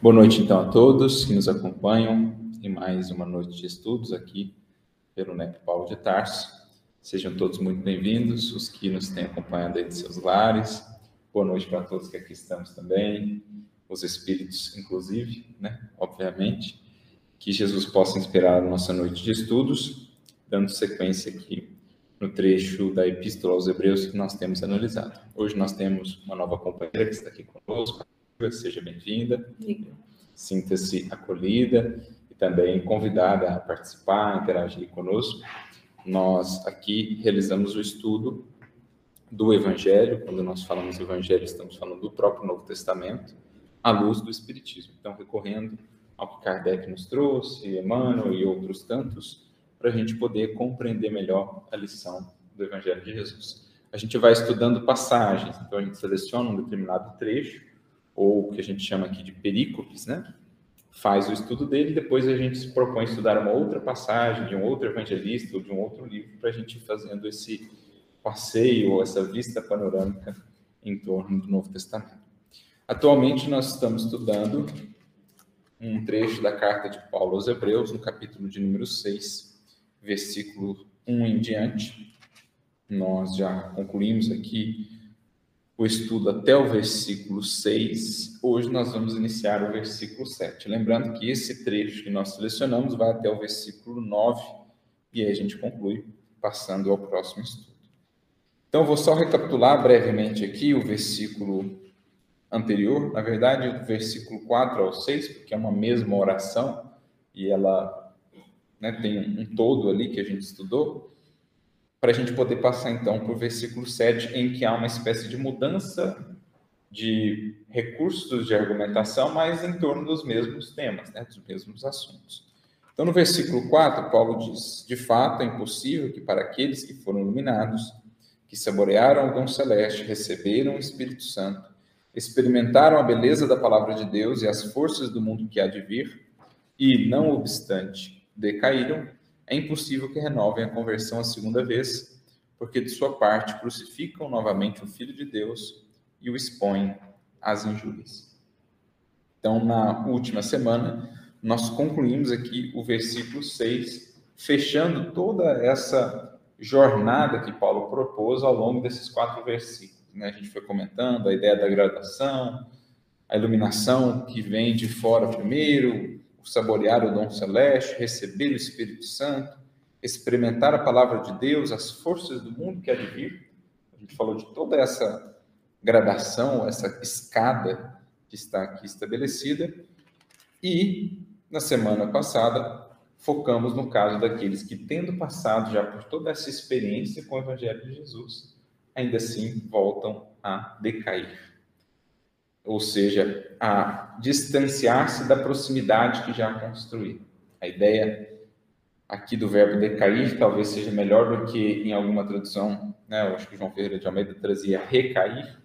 Boa noite, então, a todos que nos acompanham em mais uma noite de estudos aqui pelo NEP Paulo de Tarso. Sejam todos muito bem-vindos, os que nos têm acompanhado aí de seus lares. Boa noite para todos que aqui estamos também, os espíritos, inclusive, né? Obviamente. Que Jesus possa inspirar a nossa noite de estudos, dando sequência aqui no trecho da Epístola aos Hebreus que nós temos analisado. Hoje nós temos uma nova companheira que está aqui conosco, seja bem-vinda, sinta-se acolhida e também convidada a participar, a interagir conosco. Nós aqui realizamos o estudo do Evangelho, quando nós falamos Evangelho, estamos falando do próprio Novo Testamento, à luz do Espiritismo. Então, recorrendo ao que Kardec nos trouxe, Emmanuel e outros tantos, para a gente poder compreender melhor a lição do Evangelho de Jesus. A gente vai estudando passagens, então a gente seleciona um determinado trecho ou o que a gente chama aqui de perícopes, né? Faz o estudo dele, depois a gente se propõe estudar uma outra passagem de um outro evangelista ou de um outro livro para a gente ir fazendo esse passeio ou essa vista panorâmica em torno do Novo Testamento. Atualmente nós estamos estudando um trecho da carta de Paulo aos Hebreus, no capítulo de número 6, versículo 1 em diante. Nós já concluímos aqui o estudo até o versículo 6. Hoje nós vamos iniciar o versículo 7. Lembrando que esse trecho que nós selecionamos vai até o versículo 9 e aí a gente conclui passando ao próximo estudo. Então, vou só recapitular brevemente aqui o versículo anterior, na verdade, do versículo 4 ao 6, porque é uma mesma oração e ela né, tem um todo ali que a gente estudou para a gente poder passar então para o versículo 7, em que há uma espécie de mudança de recursos de argumentação, mas em torno dos mesmos temas, né, dos mesmos assuntos. Então, no versículo 4, Paulo diz: De fato, é impossível que para aqueles que foram iluminados, que saborearam o dom celeste, receberam o Espírito Santo, experimentaram a beleza da palavra de Deus e as forças do mundo que há de vir, e, não obstante, decaíram, é impossível que renovem a conversão a segunda vez, porque de sua parte crucificam novamente o Filho de Deus e o expõem às injúrias. Então, na última semana, nós concluímos aqui o versículo 6, fechando toda essa jornada que Paulo propôs ao longo desses quatro versículos. Né? A gente foi comentando a ideia da gradação, a iluminação que vem de fora primeiro, saborear o dom celeste, receber o Espírito Santo, experimentar a palavra de Deus, as forças do mundo que há de vir. A gente falou de toda essa gradação, essa escada que está aqui estabelecida. E, na semana passada, focamos no caso daqueles que, tendo passado já por toda essa experiência com o Evangelho de Jesus, ainda assim voltam a decair ou seja, a distanciar-se da proximidade que já construí. A ideia aqui do verbo decair talvez seja melhor do que em alguma tradução, né? Eu acho que João Ferreira de Almeida trazia recair,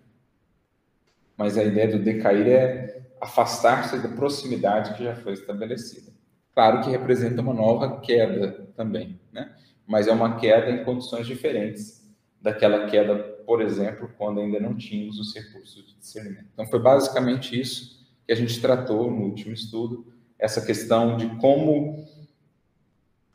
mas a ideia do decair é afastar-se da proximidade que já foi estabelecida. Claro que representa uma nova queda também, né? Mas é uma queda em condições diferentes daquela queda por exemplo, quando ainda não tínhamos os recursos de discernimento. Então, foi basicamente isso que a gente tratou no último estudo, essa questão de como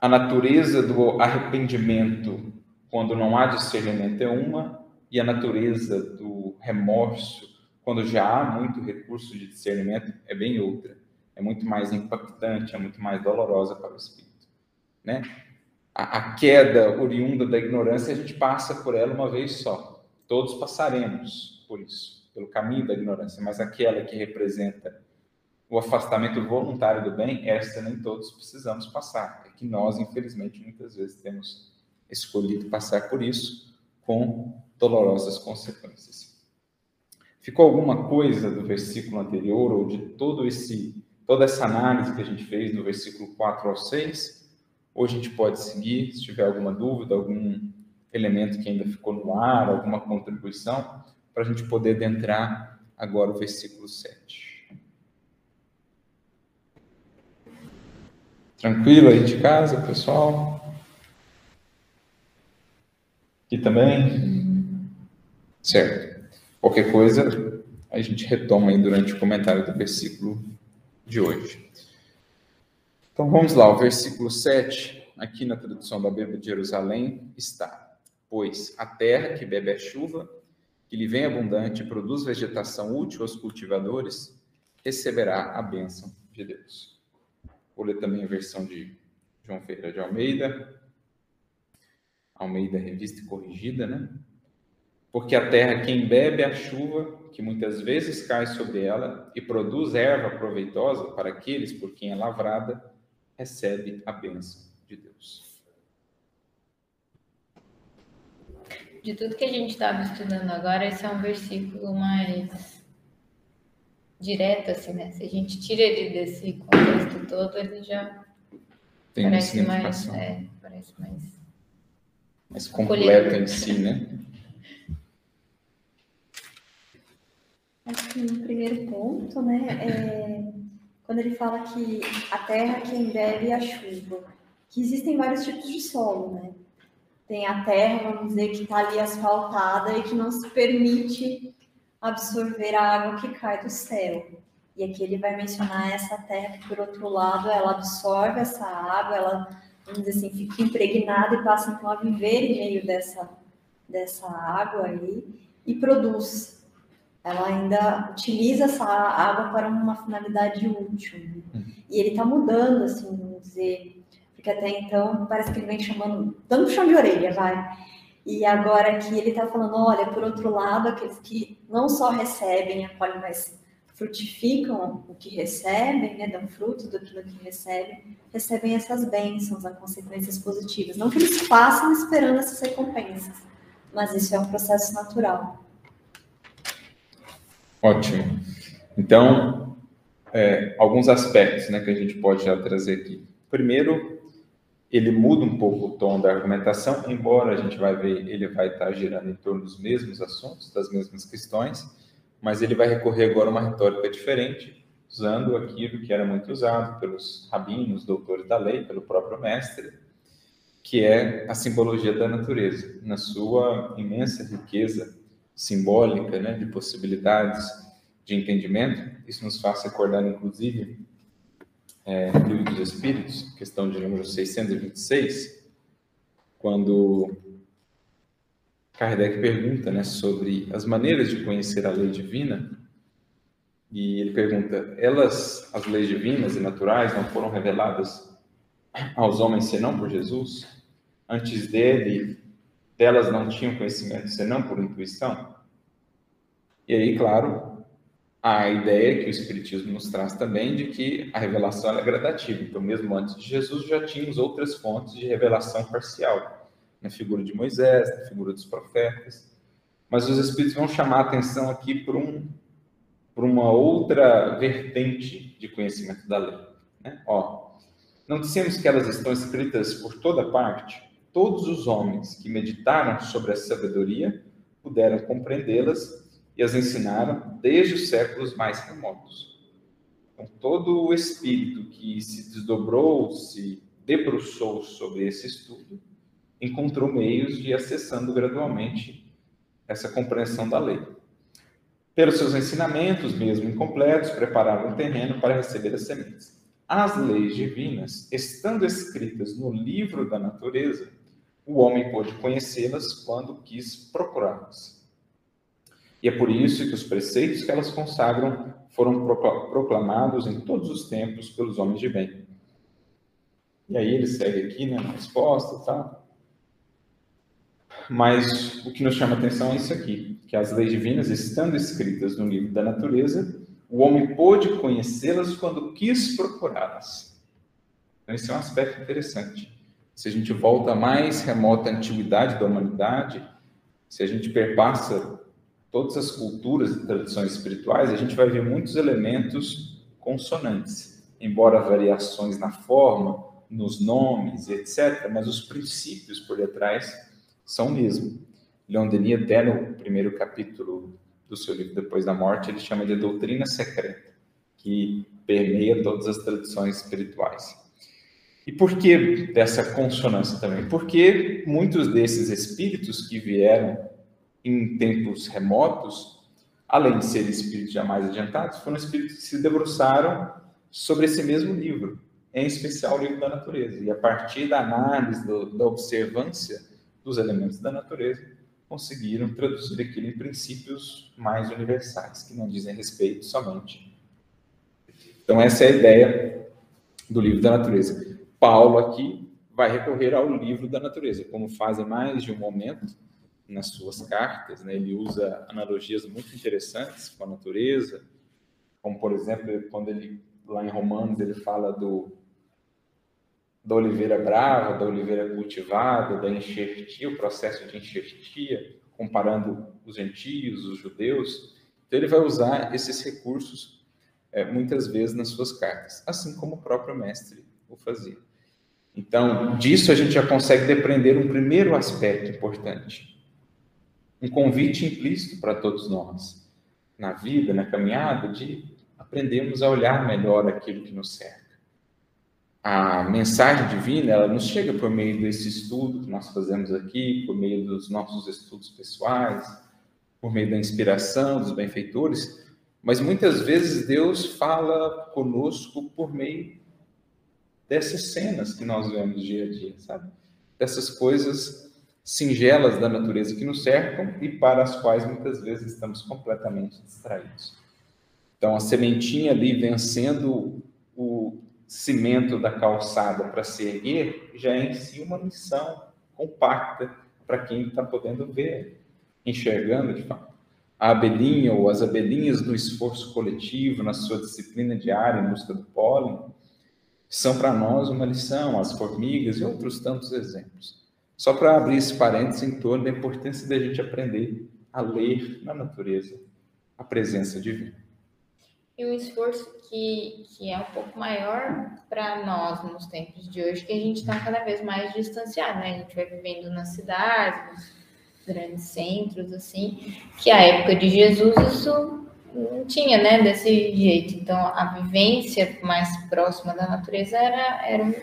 a natureza do arrependimento, quando não há discernimento, é uma, e a natureza do remorso, quando já há muito recurso de discernimento, é bem outra. É muito mais impactante, é muito mais dolorosa para o espírito. Né? A, queda oriunda da ignorância, a gente passa por ela uma vez só. Todos passaremos por isso, pelo caminho da ignorância, mas aquela que representa o afastamento voluntário do bem, esta nem todos precisamos passar. É que nós, infelizmente, muitas vezes temos escolhido passar por isso com dolorosas consequências. Ficou alguma coisa do versículo anterior ou de todo esse toda essa análise que a gente fez do versículo 4 ao 6? Ou a gente pode seguir, se tiver alguma dúvida, algum elemento que ainda ficou no ar, alguma contribuição, para a gente poder adentrar agora o versículo 7. Tranquilo aí de casa, pessoal? Aqui também? Certo. Qualquer coisa, a gente retoma aí durante o comentário do versículo de hoje. Então vamos lá, o versículo 7, aqui na tradução da Bíblia de Jerusalém, está: Pois a terra que bebe a chuva, que lhe vem abundante e produz vegetação útil aos cultivadores, receberá a bênção de Deus. Vou ler também a versão de João Ferreira de Almeida, Almeida Revista Corrigida, né? Porque a terra, quem bebe a chuva, que muitas vezes cai sobre ela, e produz erva proveitosa para aqueles por quem é lavrada, recebe a bênção de Deus. De tudo que a gente estava estudando agora, esse é um versículo mais direto, assim, né? Se a gente tira ele desse contexto todo, ele já Tem parece mais, é, parece mais mais completa em si, né? Acho que no primeiro ponto, né, é quando ele fala que a terra quem bebe a chuva, que existem vários tipos de solo, né? Tem a terra, vamos dizer, que está ali asfaltada e que não se permite absorver a água que cai do céu. E aqui ele vai mencionar essa terra que, por outro lado, ela absorve essa água, ela, vamos dizer assim, fica impregnada e passa então a viver em meio dessa, dessa água aí e produz ela ainda utiliza essa água para uma finalidade útil. Uhum. E ele está mudando, assim, vamos dizer, porque até então parece que ele vem chamando, dando puxão de orelha, vai. E agora aqui ele está falando, olha, por outro lado, aqueles que não só recebem a colhe, mas frutificam o que recebem, né, dão fruto do que recebem, recebem essas bênçãos, as consequências positivas. Não que eles façam esperando essas recompensas, mas isso é um processo natural. Ótimo. Então, é, alguns aspectos né, que a gente pode já trazer aqui. Primeiro, ele muda um pouco o tom da argumentação, embora a gente vai ver, ele vai estar girando em torno dos mesmos assuntos, das mesmas questões, mas ele vai recorrer agora a uma retórica diferente, usando aquilo que era muito usado pelos rabinos, doutores da lei, pelo próprio mestre, que é a simbologia da natureza, na sua imensa riqueza simbólica, né, de possibilidades de entendimento. Isso nos faz recordar, inclusive, é, Livro dos Espíritos, questão de número 626, quando Kardec pergunta né, sobre as maneiras de conhecer a lei divina, e ele pergunta: elas, as leis divinas e naturais, não foram reveladas aos homens senão por Jesus? Antes dele, delas não tinham conhecimento senão por intuição? E aí, claro, a ideia que o Espiritismo nos traz também de que a revelação é gradativa. Então, mesmo antes de Jesus, já tínhamos outras fontes de revelação parcial, na figura de Moisés, na figura dos profetas. Mas os Espíritos vão chamar a atenção aqui por, um, por uma outra vertente de conhecimento da lei. Né? Ó, não dissemos que elas estão escritas por toda parte? todos os homens que meditaram sobre a sabedoria puderam compreendê-las e as ensinaram desde os séculos mais remotos. Então, todo o espírito que se desdobrou, se debruçou sobre esse estudo, encontrou meios de ir acessando gradualmente essa compreensão da lei. Pelos seus ensinamentos, mesmo incompletos, prepararam o terreno para receber as sementes. As leis divinas, estando escritas no livro da natureza, o homem pôde conhecê-las quando quis procurá-las. E é por isso que os preceitos que elas consagram foram proclamados em todos os tempos pelos homens de bem. E aí ele segue aqui, né, na resposta e tal. Mas o que nos chama a atenção é isso aqui, que as leis divinas, estando escritas no livro da natureza, o homem pôde conhecê-las quando quis procurá-las. Então, esse é um aspecto interessante se a gente volta à mais remota antiguidade da humanidade, se a gente perpassa todas as culturas e tradições espirituais, a gente vai ver muitos elementos consonantes, embora variações na forma, nos nomes, etc., mas os princípios por detrás são o mesmo. Leon Denis, até no primeiro capítulo do seu livro Depois da Morte, ele chama de doutrina secreta, que permeia todas as tradições espirituais. E por que dessa consonância também? Porque muitos desses espíritos que vieram em tempos remotos, além de serem espíritos jamais adiantados, foram espíritos que se debruçaram sobre esse mesmo livro, em especial o livro da natureza. E a partir da análise, do, da observância dos elementos da natureza, conseguiram traduzir aquilo em princípios mais universais, que não dizem respeito somente. Então, essa é a ideia do livro da natureza. Paulo aqui vai recorrer ao livro da natureza, como faz em mais de um momento nas suas cartas. Né? Ele usa analogias muito interessantes com a natureza, como, por exemplo, quando ele, lá em Romanos, ele fala do da oliveira brava, da oliveira cultivada, da enxertia, o processo de enxertia, comparando os gentios, os judeus. Então, ele vai usar esses recursos é, muitas vezes nas suas cartas, assim como o próprio mestre o fazia. Então, disso a gente já consegue depreender um primeiro aspecto importante. Um convite implícito para todos nós, na vida, na caminhada, de aprendermos a olhar melhor aquilo que nos cerca a mensagem divina, ela nos chega por meio desse estudo que nós fazemos aqui, por meio dos nossos estudos pessoais, por meio da inspiração dos benfeitores, mas muitas vezes Deus fala conosco por meio dessas cenas que nós vemos dia a dia, sabe? Dessas coisas singelas da natureza que nos cercam e para as quais muitas vezes estamos completamente distraídos. Então, a sementinha ali vencendo o cimento da calçada para se erguer, já é em si uma missão compacta para quem está podendo ver, enxergando de fato. A abelhinha ou as abelhinhas no esforço coletivo, na sua disciplina diária em busca do pólen, são para nós uma lição, as formigas e outros tantos exemplos. Só para abrir esse parênteses em torno da importância da gente aprender a ler na natureza a presença divina e um esforço que, que é um pouco maior para nós nos tempos de hoje, que a gente está cada vez mais distanciado, né? A gente vai vivendo nas cidades, nos grandes centros, assim, que a época de Jesus isso não tinha, né, desse jeito. Então, a vivência mais próxima da natureza era, era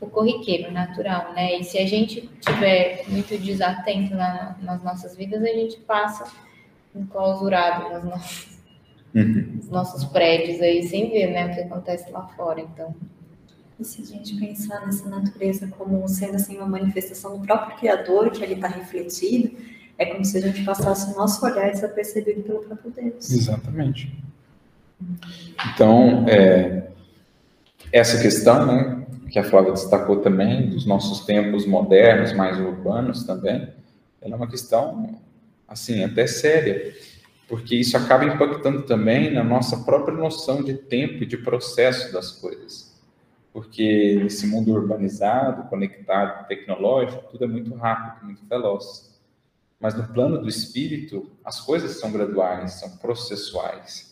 o corriqueiro, natural, né? E se a gente tiver muito desatento na, nas nossas vidas, a gente passa enclausurado nas nossas uhum. os nossos prédios aí sem ver né, o que acontece lá fora. Então. E se a gente pensar nessa natureza como sendo assim, uma manifestação do próprio Criador, que ali está refletido, é como se a gente passasse o nosso olhar desapercebido pelo próprio Deus. Exatamente. Então, é, essa questão, né, que a Flávia destacou também, dos nossos tempos modernos, mais urbanos também, ela é uma questão, assim, até séria porque isso acaba impactando também na nossa própria noção de tempo e de processo das coisas. Porque nesse mundo urbanizado, conectado, tecnológico, tudo é muito rápido, muito veloz. Mas no plano do espírito, as coisas são graduais, são processuais.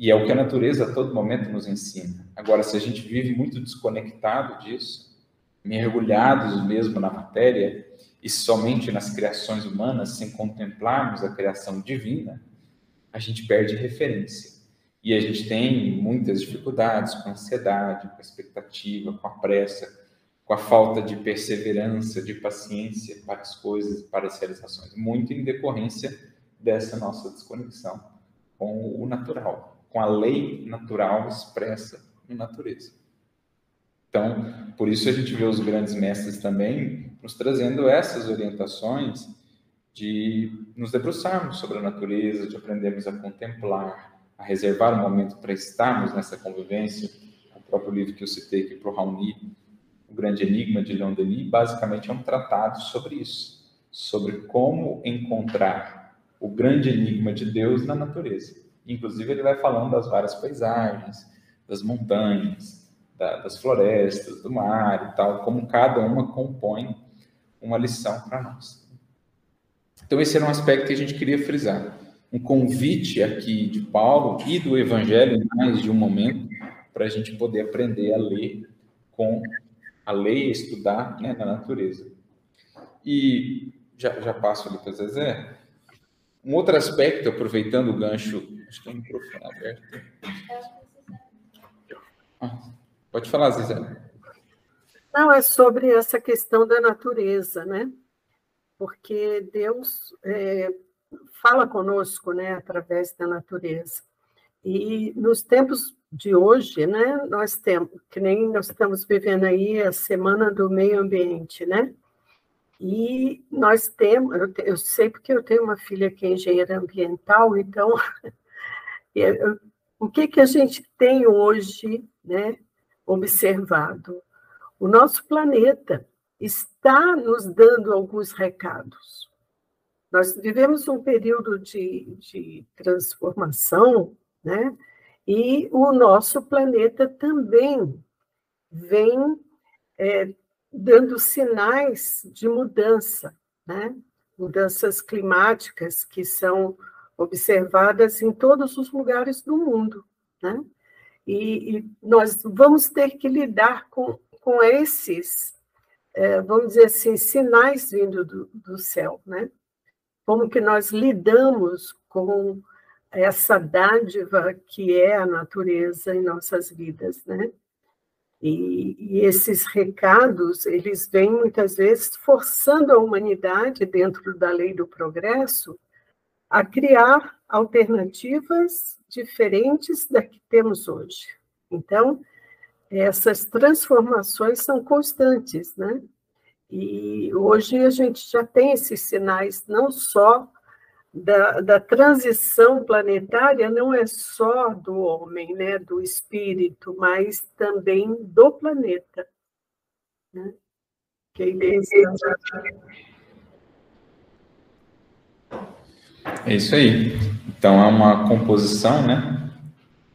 E é o que a natureza a todo momento nos ensina. Agora, se a gente vive muito desconectado disso, mergulhados mesmo na matéria e somente nas criações humanas, sem contemplarmos a criação divina, a gente perde referência. E a gente tem muitas dificuldades com a ansiedade, com a expectativa, com a pressa, com a falta de perseverança, de paciência para as coisas, para as realizações, muito em decorrência dessa nossa desconexão com o natural, com a lei natural expressa na natureza. Então, por isso a gente vê os grandes mestres também nos trazendo essas orientações de nos debruçarmos sobre a natureza, de aprendermos a contemplar, a reservar um momento para estarmos nessa convivência. O próprio livro que eu citei aqui para o Raoni, O Grande Enigma de Leon Denis, basicamente é um tratado sobre isso, sobre como encontrar o grande enigma de Deus na natureza. Inclusive, ele vai falando das várias paisagens, das montanhas, da, das florestas, do mar e tal, como cada uma compõe uma lição para nós. Então, esse era um aspecto que a gente queria frisar. Um convite aqui de Paulo e do Evangelho em mais de um momento para a gente poder aprender a ler com a lei estudar né, na natureza. E já, já passo ali para o Zezé. Um outro aspecto, aproveitando o gancho, acho que é o microfone aberto. Ah, pode falar, Zezé. Não, é sobre essa questão da natureza, né? porque Deus é, fala conosco né, através da natureza. E nos tempos de hoje, né, nós temos, que nem nós estamos vivendo aí a Semana do Meio Ambiente, né? E nós temos, eu, eu sei porque eu tenho uma filha que é engenheira ambiental, então, o que, que a gente tem hoje, né, observado? O nosso planeta está nos dando alguns recados. Nós vivemos um período de, de transformação, né? E o nosso planeta também vem é, dando sinais de mudança, né? mudanças climáticas que são observadas em todos os lugares do mundo. Né? E, e nós vamos ter que lidar com, com esses, é, vamos dizer assim, sinais vindo do, do céu. Né? Como que nós lidamos com essa dádiva que é a natureza em nossas vidas, né? E, e, esses recados, eles vêm muitas vezes forçando a humanidade, dentro da lei do progresso, a criar alternativas diferentes da que temos hoje. Então, essas transformações são constantes, né? E hoje a gente já tem esses sinais, não só da, da transição planetária não é só do homem, né, do espírito, mas também do planeta. Né? Que é isso aí. Então, é uma composição, né?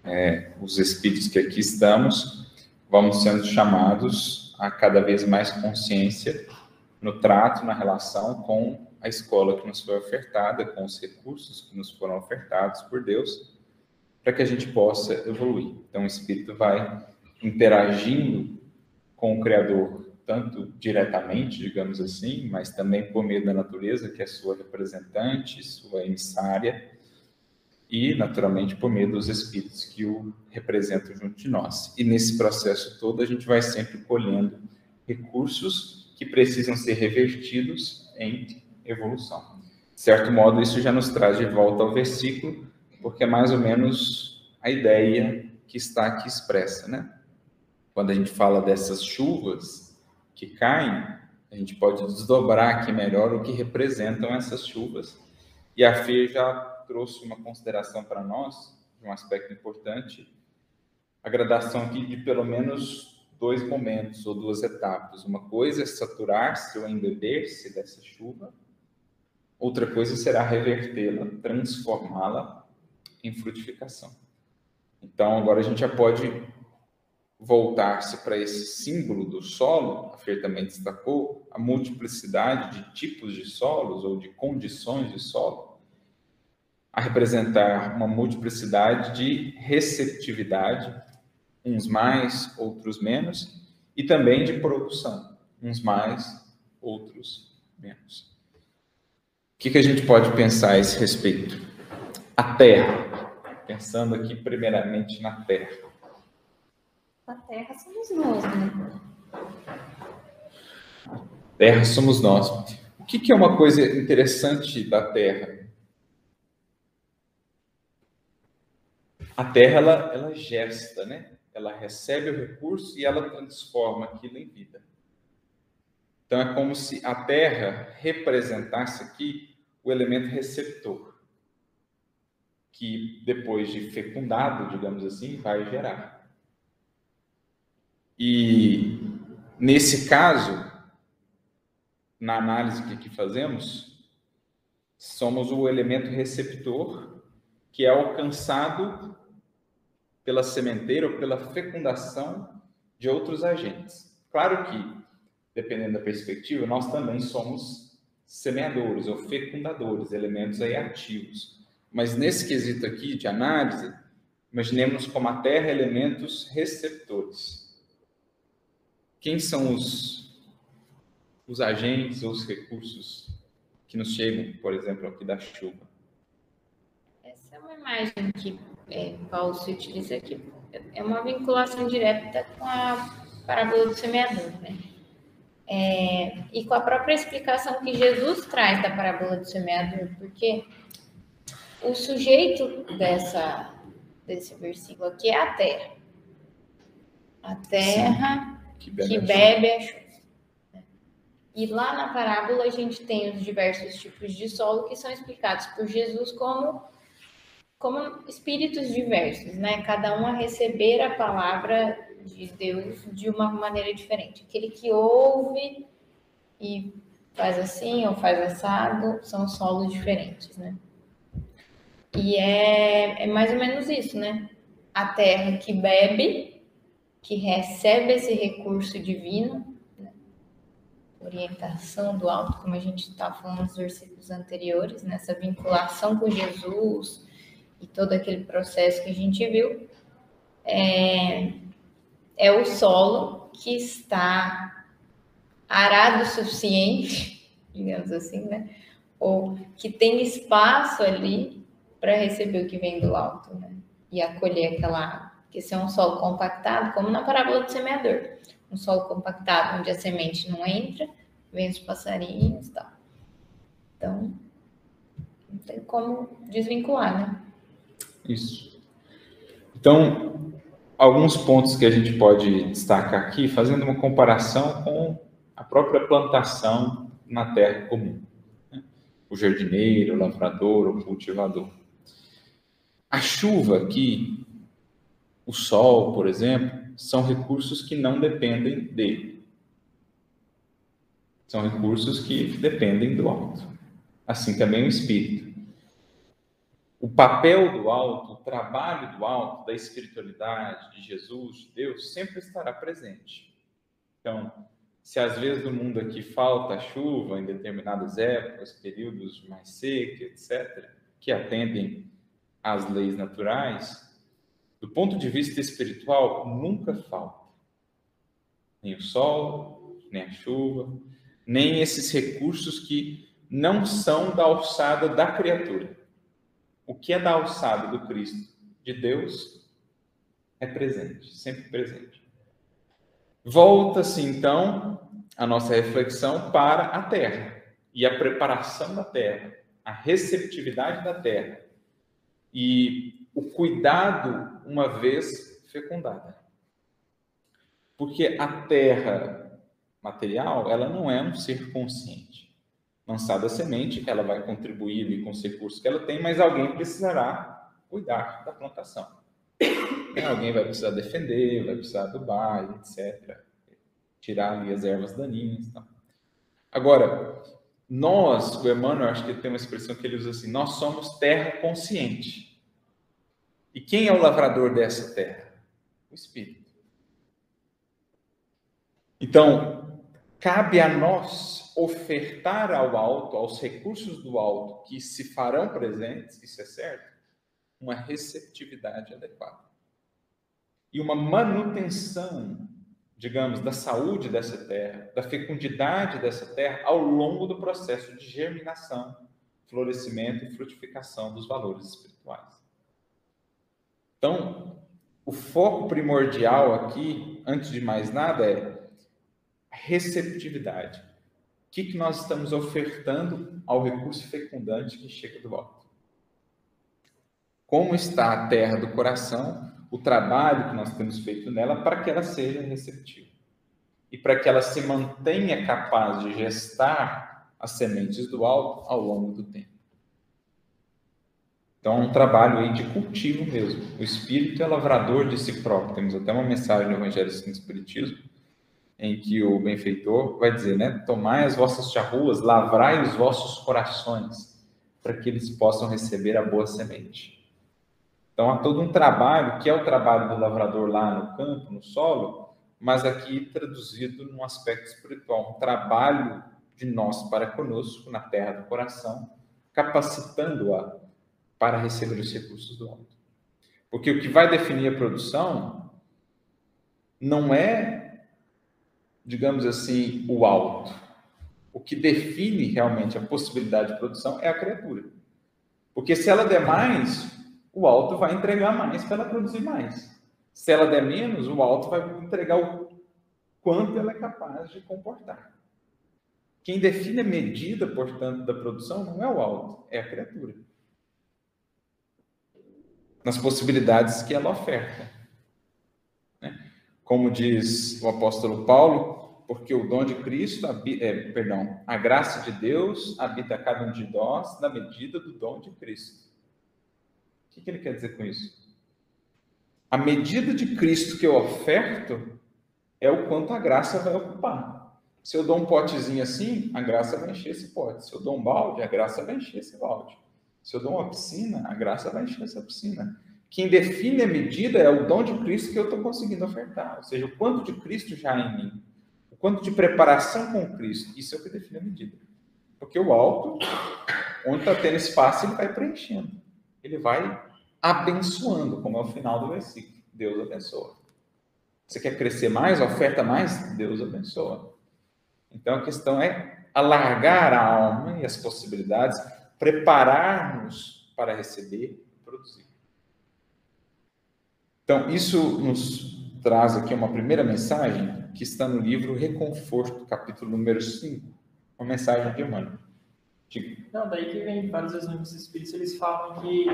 É, os espíritos que aqui estamos, vamos sendo chamados a cada vez mais consciência no trato, na relação com a escola que nos foi ofertada, com os recursos que nos foram ofertados por Deus, para que a gente possa evoluir. Então, o Espírito vai interagindo com o Criador, tanto diretamente, digamos assim, mas também por meio da natureza, que é sua representante, sua emissária, e, naturalmente, por meio dos espíritos que o representam junto de nós. E nesse processo todo, a gente vai sempre colhendo recursos que precisam ser revertidos em evolução. De certo modo, isso já nos traz de volta ao versículo, porque é mais ou menos a ideia que está aqui expressa, né? Quando a gente fala dessas chuvas que caem, a gente pode desdobrar aqui melhor o que representam essas chuvas. E a Fê já trouxe uma consideração para nós, de um aspecto importante, a gradação aqui de pelo menos dois momentos ou duas etapas. Uma coisa é saturar-se ou embeber-se dessa chuva, Outra coisa será revertê-la, transformá-la em frutificação. Então, agora a gente já pode voltar-se para esse símbolo do solo, a Fer também destacou, a multiplicidade de tipos de solos ou de condições de solo, a representar uma multiplicidade de receptividade, uns mais, outros menos, e também de produção, uns mais, outros menos. O que, que a gente pode pensar a esse respeito? A Terra. Pensando aqui primeiramente na Terra. A Terra somos nós, né? Terra somos nós. O que, que é uma coisa interessante da Terra? A Terra, ela, ela gesta, né? Ela recebe o recurso e ela transforma aquilo em vida. Então é como se a Terra representasse aqui o elemento receptor, que depois de fecundado, digamos assim, vai gerar. E nesse caso, na análise que aqui fazemos, somos o elemento receptor que é alcançado pela sementeira ou pela fecundação de outros agentes. Claro que dependendo da perspectiva, nós também somos semeadores ou fecundadores, elementos aí ativos. Mas nesse quesito aqui de análise, imaginemos como a Terra elementos receptores. Quem são os, os agentes ou os recursos que nos chegam, por exemplo, aqui da chuva? Essa é uma imagem que é, Paulo se utiliza aqui. É uma vinculação direta com a parábola do semeador, né? É, e com a própria explicação que Jesus traz da parábola do semeador, porque o sujeito dessa, desse versículo aqui é a terra. A terra que bebe, que a bebe a chuva. E lá na parábola a gente tem os diversos tipos de solo que são explicados por Jesus como, como espíritos diversos, né? Cada um a receber a palavra de Deus de uma maneira diferente. Aquele que ouve e faz assim ou faz assado são solos diferentes, né? E é, é mais ou menos isso, né? A terra que bebe, que recebe esse recurso divino, né? orientação do alto, como a gente está falando nos versículos anteriores, nessa vinculação com Jesus e todo aquele processo que a gente viu, é, é o solo que está arado o suficiente, digamos assim, né? Ou que tem espaço ali para receber o que vem do alto, né? E acolher aquela água. Porque se é um solo compactado, como na parábola do semeador, um solo compactado onde a semente não entra, vem os passarinhos e tal. Então, não tem como desvincular, né? Isso. Então, alguns pontos que a gente pode destacar aqui, fazendo uma comparação com a própria plantação na terra comum. Né? O jardineiro, o lavrador, o cultivador. A chuva aqui, o sol, por exemplo, são recursos que não dependem dele. São recursos que dependem do alto. Assim também o espírito. O papel do alto, o trabalho do alto, da espiritualidade, de Jesus, de Deus, sempre estará presente. Então, se às vezes no mundo aqui falta chuva em determinadas épocas, períodos mais secos, etc., que atendem às leis naturais, do ponto de vista espiritual, nunca falta. Nem o sol, nem a chuva, nem esses recursos que não são da alçada da criatura. O que é da alçada do Cristo, de Deus, é presente, sempre presente. Volta-se então a nossa reflexão para a terra e a preparação da terra, a receptividade da terra e o cuidado uma vez fecundada. Porque a terra material, ela não é um ser consciente. Lançada a semente, ela vai contribuir com os recursos que ela tem, mas alguém precisará cuidar da plantação. Alguém vai precisar defender, vai precisar adubar, etc. Tirar ali as ervas daninhas. Agora, nós, o Emmanuel, acho que tem uma expressão que ele usa assim: nós somos terra consciente. E quem é o lavrador dessa terra? O Espírito. Então, cabe a nós ofertar ao alto, aos recursos do alto que se farão presentes, isso é certo, uma receptividade adequada. E uma manutenção, digamos, da saúde dessa terra, da fecundidade dessa terra ao longo do processo de germinação, florescimento e frutificação dos valores espirituais. Então, o foco primordial aqui, antes de mais nada, é receptividade. O que, que nós estamos ofertando ao recurso fecundante que chega do alto? Como está a terra do coração, o trabalho que nós temos feito nela, para que ela seja receptiva. E para que ela se mantenha capaz de gestar as sementes do alto ao longo do tempo. Então, é um trabalho aí de cultivo mesmo. O espírito é lavrador de si próprio. Temos até uma mensagem no Evangelho segundo Espiritismo, em que o benfeitor vai dizer, né? Tomai as vossas charruas, lavrai os vossos corações, para que eles possam receber a boa semente. Então há todo um trabalho, que é o trabalho do lavrador lá no campo, no solo, mas aqui traduzido num aspecto espiritual, um trabalho de nós para conosco na terra do coração, capacitando-a para receber os recursos do alto. Porque o que vai definir a produção não é digamos assim, o alto. O que define realmente a possibilidade de produção é a criatura. Porque se ela der mais, o alto vai entregar mais para ela produzir mais. Se ela der menos, o alto vai entregar o quanto ela é capaz de comportar. Quem define a medida, portanto, da produção não é o alto, é a criatura. Nas possibilidades que ela oferta. Né? Como diz o apóstolo Paulo, porque o dom de Cristo, é, perdão, a graça de Deus habita cada um de nós na medida do dom de Cristo. O que, que ele quer dizer com isso? A medida de Cristo que eu oferto é o quanto a graça vai ocupar. Se eu dou um potezinho assim, a graça vai encher esse pote. Se eu dou um balde, a graça vai encher esse balde. Se eu dou uma piscina, a graça vai encher essa piscina. Quem define a medida é o dom de Cristo que eu estou conseguindo ofertar. Ou seja, o quanto de Cristo já há em mim. O quanto de preparação com Cristo. Isso é o que define a medida. Porque o alto, onde está tendo espaço, ele vai preenchendo. Ele vai abençoando, como é o final do versículo. Deus abençoa. Você quer crescer mais, oferta mais? Deus abençoa. Então a questão é alargar a alma e as possibilidades preparar-nos para receber e produzir. Então, isso nos traz aqui uma primeira mensagem que está no livro Reconforto, capítulo número 5, uma mensagem de Emmanuel. Não, daí que vem vários exemplos espíritos, eles falam que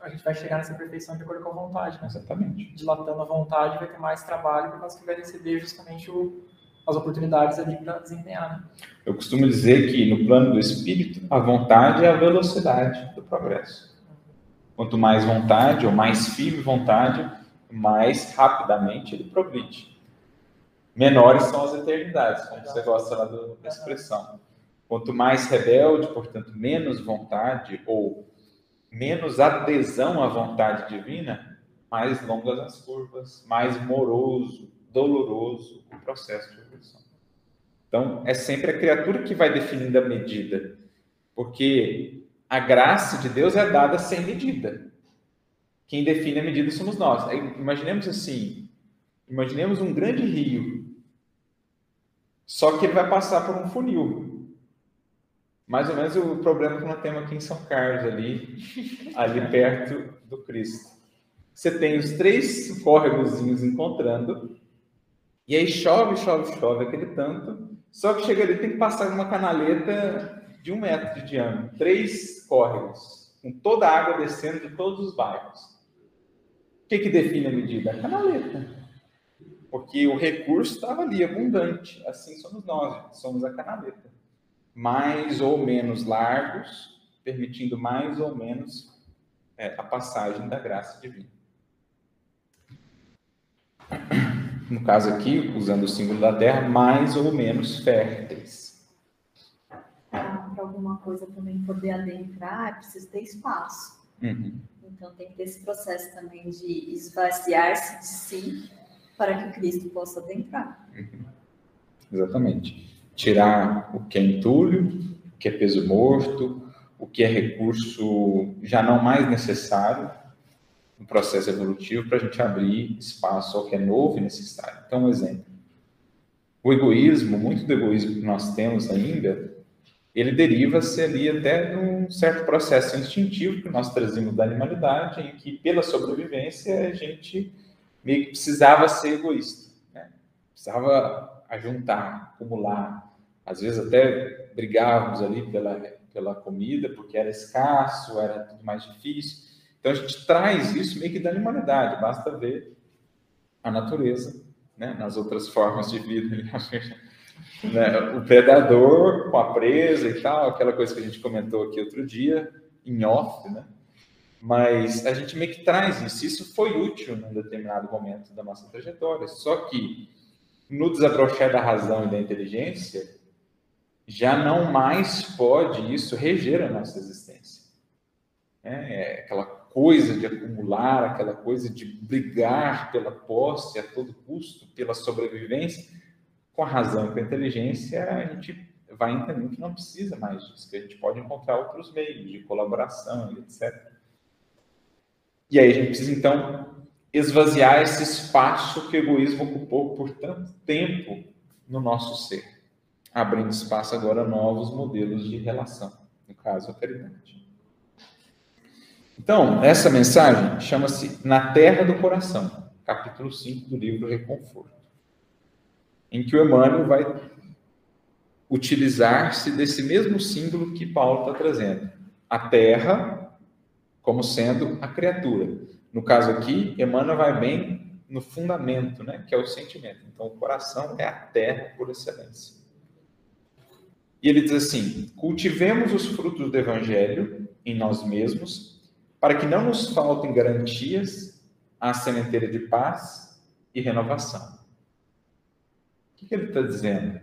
a gente vai chegar nessa perfeição de acordo com a vontade. Né? Exatamente. Dilatando a vontade, vai ter mais trabalho por causa que vai receber justamente o, as oportunidades ali para desempenhar. Né? Eu costumo dizer que no plano do espírito, a vontade é a velocidade do progresso. Quanto mais vontade, ou mais firme vontade, mais rapidamente ele progride. Menores são as eternidades, como você gosta lá do, da expressão. Quanto mais rebelde, portanto, menos vontade ou menos adesão à vontade divina, mais longas as curvas, mais moroso, doloroso o processo de evolução. Então, é sempre a criatura que vai definindo a medida, porque a graça de Deus é dada sem medida. Quem define a medida somos nós. Imaginemos assim, imaginemos um grande rio, só que ele vai passar por um funil. Mais ou menos o problema que nós temos aqui em São Carlos, ali, ali perto do Cristo. Você tem os três córregozinhos encontrando, e aí chove, chove, chove aquele tanto, só que chega ali tem que passar uma canaleta de um metro de diâmetro, três córregos, com toda a água descendo de todos os bairros. O que, que define a medida? A canaleta. Porque o recurso estava ali, abundante. Assim somos nós, somos a canaleta. Mais ou menos largos, permitindo mais ou menos é, a passagem da graça divina no caso aqui, usando o símbolo da terra, mais ou menos férteis. Para alguma coisa também poder adentrar, é preciso ter espaço. Uhum. Então tem que ter esse processo também de esvaziar-se de si para que o Cristo possa adentrar. Uhum. Exatamente. Tirar o que é entulho, o que é peso morto, o que é recurso já não mais necessário um processo evolutivo para a gente abrir espaço ao que é novo e necessário. Então, um exemplo. O egoísmo, muito do egoísmo que nós temos ainda, ele deriva-se ali até num certo processo instintivo que nós trazemos da animalidade, em que, pela sobrevivência, a gente meio que precisava ser egoísta. Né? Precisava ajuntar, acumular. Às vezes até brigávamos ali pela, pela comida, porque era escasso, era tudo mais difícil. Então a gente traz isso meio que da animalidade, basta ver a natureza, né, nas outras formas de vida. né, o predador com a presa e tal, aquela coisa que a gente comentou aqui outro dia, em off, né? Mas a gente meio que traz isso. Isso foi útil num determinado momento da nossa trajetória. Só que no desabrochar da razão e da inteligência, já não mais pode isso reger a nossa existência. É, é aquela coisa de acumular, aquela coisa de brigar pela posse a todo custo, pela sobrevivência, com a razão e com a inteligência, a gente vai entendendo que não precisa mais disso, que a gente pode encontrar outros meios de colaboração, etc. E aí a gente precisa, então, esvaziar esse espaço que o egoísmo ocupou por tanto tempo no nosso ser, abrindo espaço agora a novos modelos de relação, no caso, a caridade. Então, essa mensagem chama-se Na Terra do Coração, capítulo 5 do livro Reconforto, em que o Emmanuel vai utilizar-se desse mesmo símbolo que Paulo está trazendo. A terra como sendo a criatura. No caso aqui, Emmanuel vai bem no fundamento, né, que é o sentimento. Então, o coração é a terra por excelência. E ele diz assim: cultivemos os frutos do evangelho em nós mesmos, para que não nos faltem garantias à sementeira de paz e renovação. O que, ele está dizendo?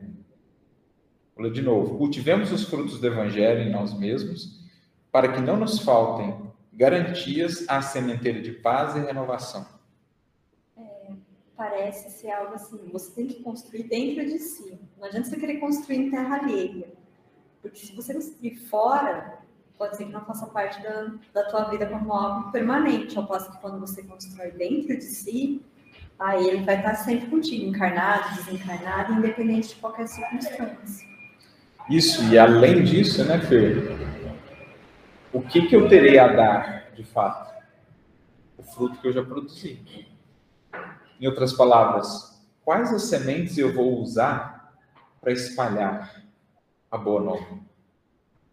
Vou de novo. Cultivemos os frutos do evangelho em nós mesmos, para que não nos faltem garantias à sementeira de paz e renovação. É, parece ser algo assim, você tem que construir dentro de si. Não adianta você querer construir em terra alheia. Porque se você construir fora, pode ser que não faça parte da, da tua vida como algo permanente. Ao passo que quando você constrói dentro de si, aí ele vai estar sempre contigo, encarnado, desencarnado, independente de qualquer circunstância. Isso, e além disso, né, Fer? o que, que eu terei a dar, de fato? O fruto que eu já produzi. Em outras palavras, quais as sementes eu vou usar para espalhar a boa nova?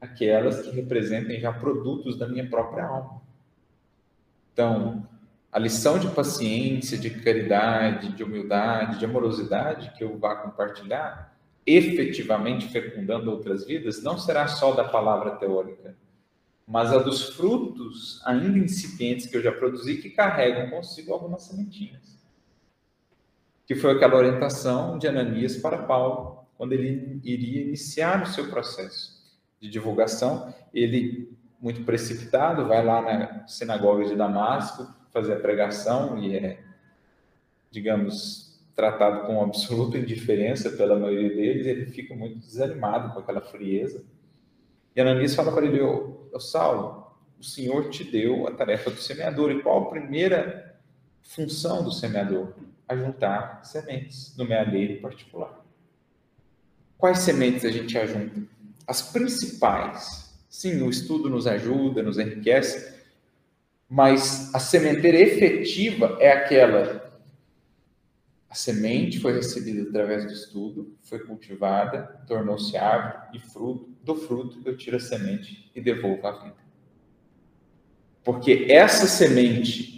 Aquelas que representem já produtos da minha própria alma. Então, a lição de paciência, de caridade, de humildade, de amorosidade que eu vá compartilhar, efetivamente fecundando outras vidas, não será só da palavra teórica, mas a dos frutos ainda incipientes que eu já produzi que carregam consigo algumas sementinhas. Que foi aquela orientação de Ananias para Paulo, quando ele iria iniciar o seu processo de divulgação. Ele, muito precipitado, vai lá na sinagoga de Damasco fazer a pregação e é, digamos, tratado com absoluta indiferença pela maioria deles. Ele fica muito desanimado com aquela frieza e Ananias fala para ele, ô, Saulo, o Senhor te deu a tarefa do semeador. E qual a primeira função do semeador? Ajuntar sementes no meadeiro particular. Quais sementes a gente ajunta? As principais. Sim, o estudo nos ajuda, nos enriquece, mas a sementeira efetiva é aquela a semente foi recebida através do estudo, foi cultivada, tornou-se árvore e fruto. Do fruto eu tiro a semente e devolvo a vida. Porque essa semente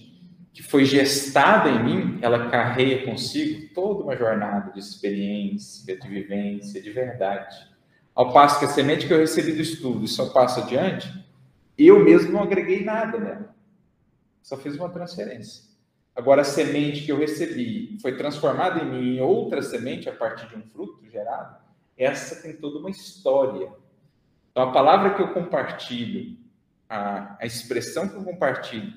que foi gestada em mim, ela carrega consigo toda uma jornada de experiência, de vivência, de verdade. Ao passo que a semente que eu recebi do estudo e só passo adiante, eu mesmo não agreguei nada nela. Só fiz uma transferência. Agora, a semente que eu recebi foi transformada em mim em outra semente a partir de um fruto gerado. Essa tem toda uma história. Então, a palavra que eu compartilho, a, a expressão que eu compartilho,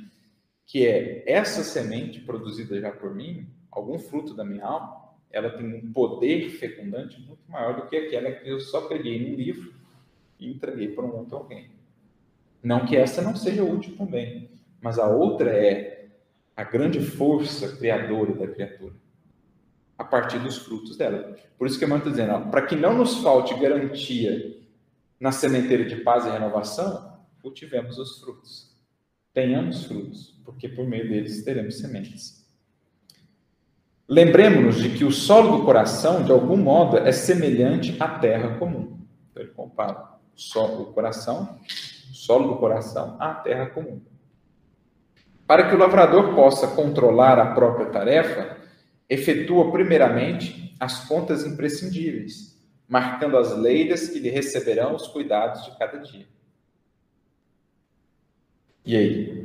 que é essa semente produzida já por mim, algum fruto da minha alma, ela tem um poder fecundante muito maior do que aquela que eu só peguei num livro e entreguei para um outro alguém. Não que essa não seja útil também, mas a outra é a grande força criadora da criatura, a partir dos frutos dela. Por isso que mãe está dizendo, para que não nos falte garantia na sementeira de paz e renovação, cultivemos os frutos. Tenhamos frutos, porque por meio deles teremos sementes. Lembremos-nos de que o solo do coração, de algum modo, é semelhante à terra comum. Então, ele compara o solo do coração, o solo do coração, à terra comum. Para que o lavrador possa controlar a própria tarefa, efetua primeiramente as contas imprescindíveis, marcando as leiras que lhe receberão os cuidados de cada dia. E aí?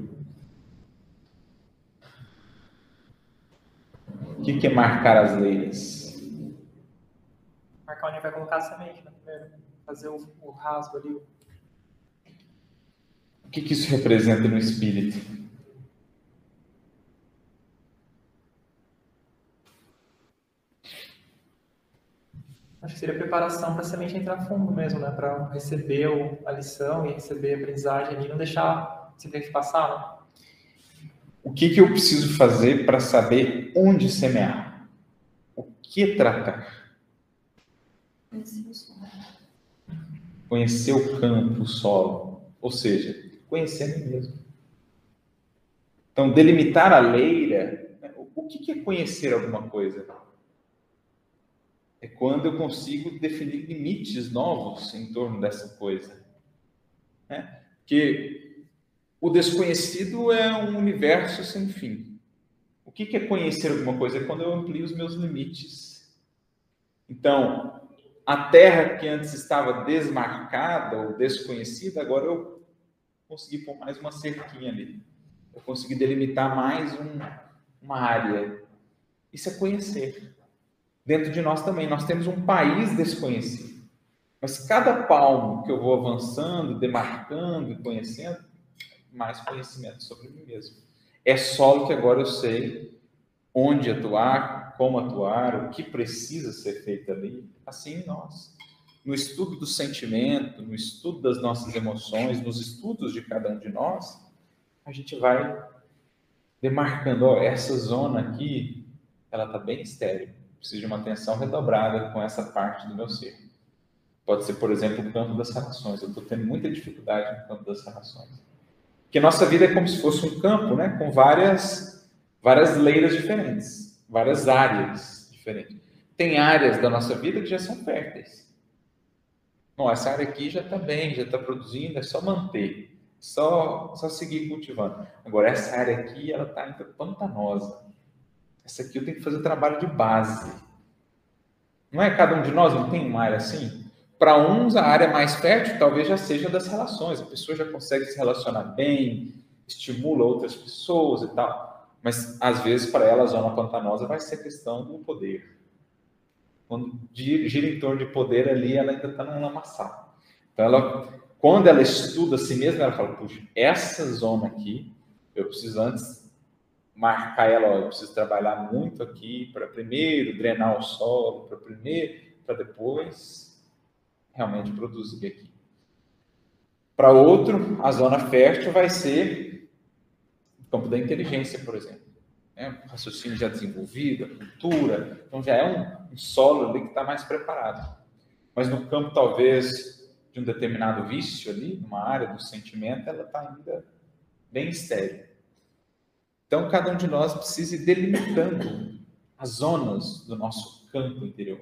O que é marcar as leiras? Marcar onde vai colocar a semente, né? Primeiro, fazer o, o rasgo ali. O que, que isso representa no espírito? Acho que seria preparação para a semente entrar fundo mesmo, né? Para receber a lição e receber a aprendizagem e não deixar simplesmente passar, né? O que, que eu preciso fazer para saber onde semear? O que tratar? Conhecer o campo, o solo. Ou seja, conhecer a mim mesmo. Então, delimitar a leira. Né? O que é conhecer alguma coisa? é quando eu consigo definir limites novos em torno dessa coisa. Né? Porque o desconhecido é um universo sem fim. O que é conhecer alguma coisa? É quando eu amplio os meus limites. Então, a terra que antes estava desmarcada ou desconhecida, agora eu consegui pôr mais uma cerquinha ali. Eu consegui delimitar mais um, uma área. Isso é conhecer. Dentro de nós também, nós temos um país desconhecido. Mas cada palmo que eu vou avançando, demarcando e conhecendo, mais conhecimento sobre mim mesmo. É solo que agora eu sei onde atuar, como atuar, o que precisa ser feito ali. Assim nós. No estudo do sentimento, no estudo das nossas emoções, nos estudos de cada um de nós, a gente vai demarcando, ó, essa zona aqui, ela está bem estéril, preciso de uma atenção redobrada com essa parte do meu ser. Pode ser, por exemplo, o campo das relações. Eu estou tendo muita dificuldade no campo das relações. Porque nossa vida é como se fosse um campo, né, com várias, várias leiras diferentes, várias áreas diferentes. Tem áreas da nossa vida que já são férteis. Não, essa área aqui já está bem, já está produzindo, é só manter, só, só seguir cultivando. Agora, essa área aqui, ela está ainda pantanosa. Essa aqui eu tenho que fazer trabalho de base. Não é cada um de nós não tem uma área assim? Para uns, a área mais fértil talvez já seja das relações. A pessoa já consegue se relacionar bem, estimula outras pessoas e tal. Mas, às vezes, para ela, a zona pantanosa vai ser questão do poder. Quando gira em torno de poder ali, ela ainda está num lamaçal. Então, ela, quando ela estuda a si mesma, ela fala, puxa, essa zona aqui, eu preciso antes marcar ela, ó, eu preciso trabalhar muito aqui para primeiro drenar o solo, para primeiro, para depois realmente produzir aqui. Para outro, a zona fértil vai ser o campo da inteligência, por exemplo. Né? O raciocínio já desenvolvido, a cultura. Então, já é um, um solo ali que está mais preparado. Mas no campo, talvez, de um determinado vício ali, numa área do sentimento, ela está ainda bem estéril. Então, cada um de nós precisa ir delimitando as zonas do nosso campo interior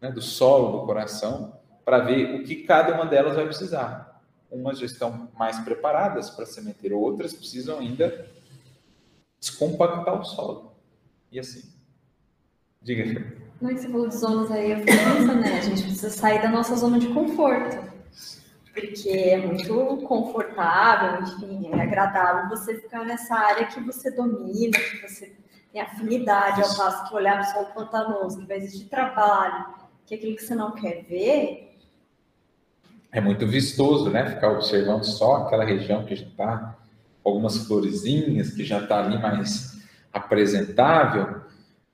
né, do solo do coração, para ver o que cada uma delas vai precisar. Umas já estão mais preparadas para semeter, outras precisam ainda descompactar o solo. E assim. Diga, Não você falou de zonas aí, eu pensando, né? A gente precisa sair da nossa zona de conforto. Porque é muito confortável, enfim, é agradável você ficar nessa área que você domina, que você tem afinidade, ao passo que olhar para o solo pantanoso, que vai existir trabalho, que aquilo que você não quer ver. É muito vistoso, né? Ficar observando só aquela região que já está algumas florezinhas, que já está ali mais apresentável,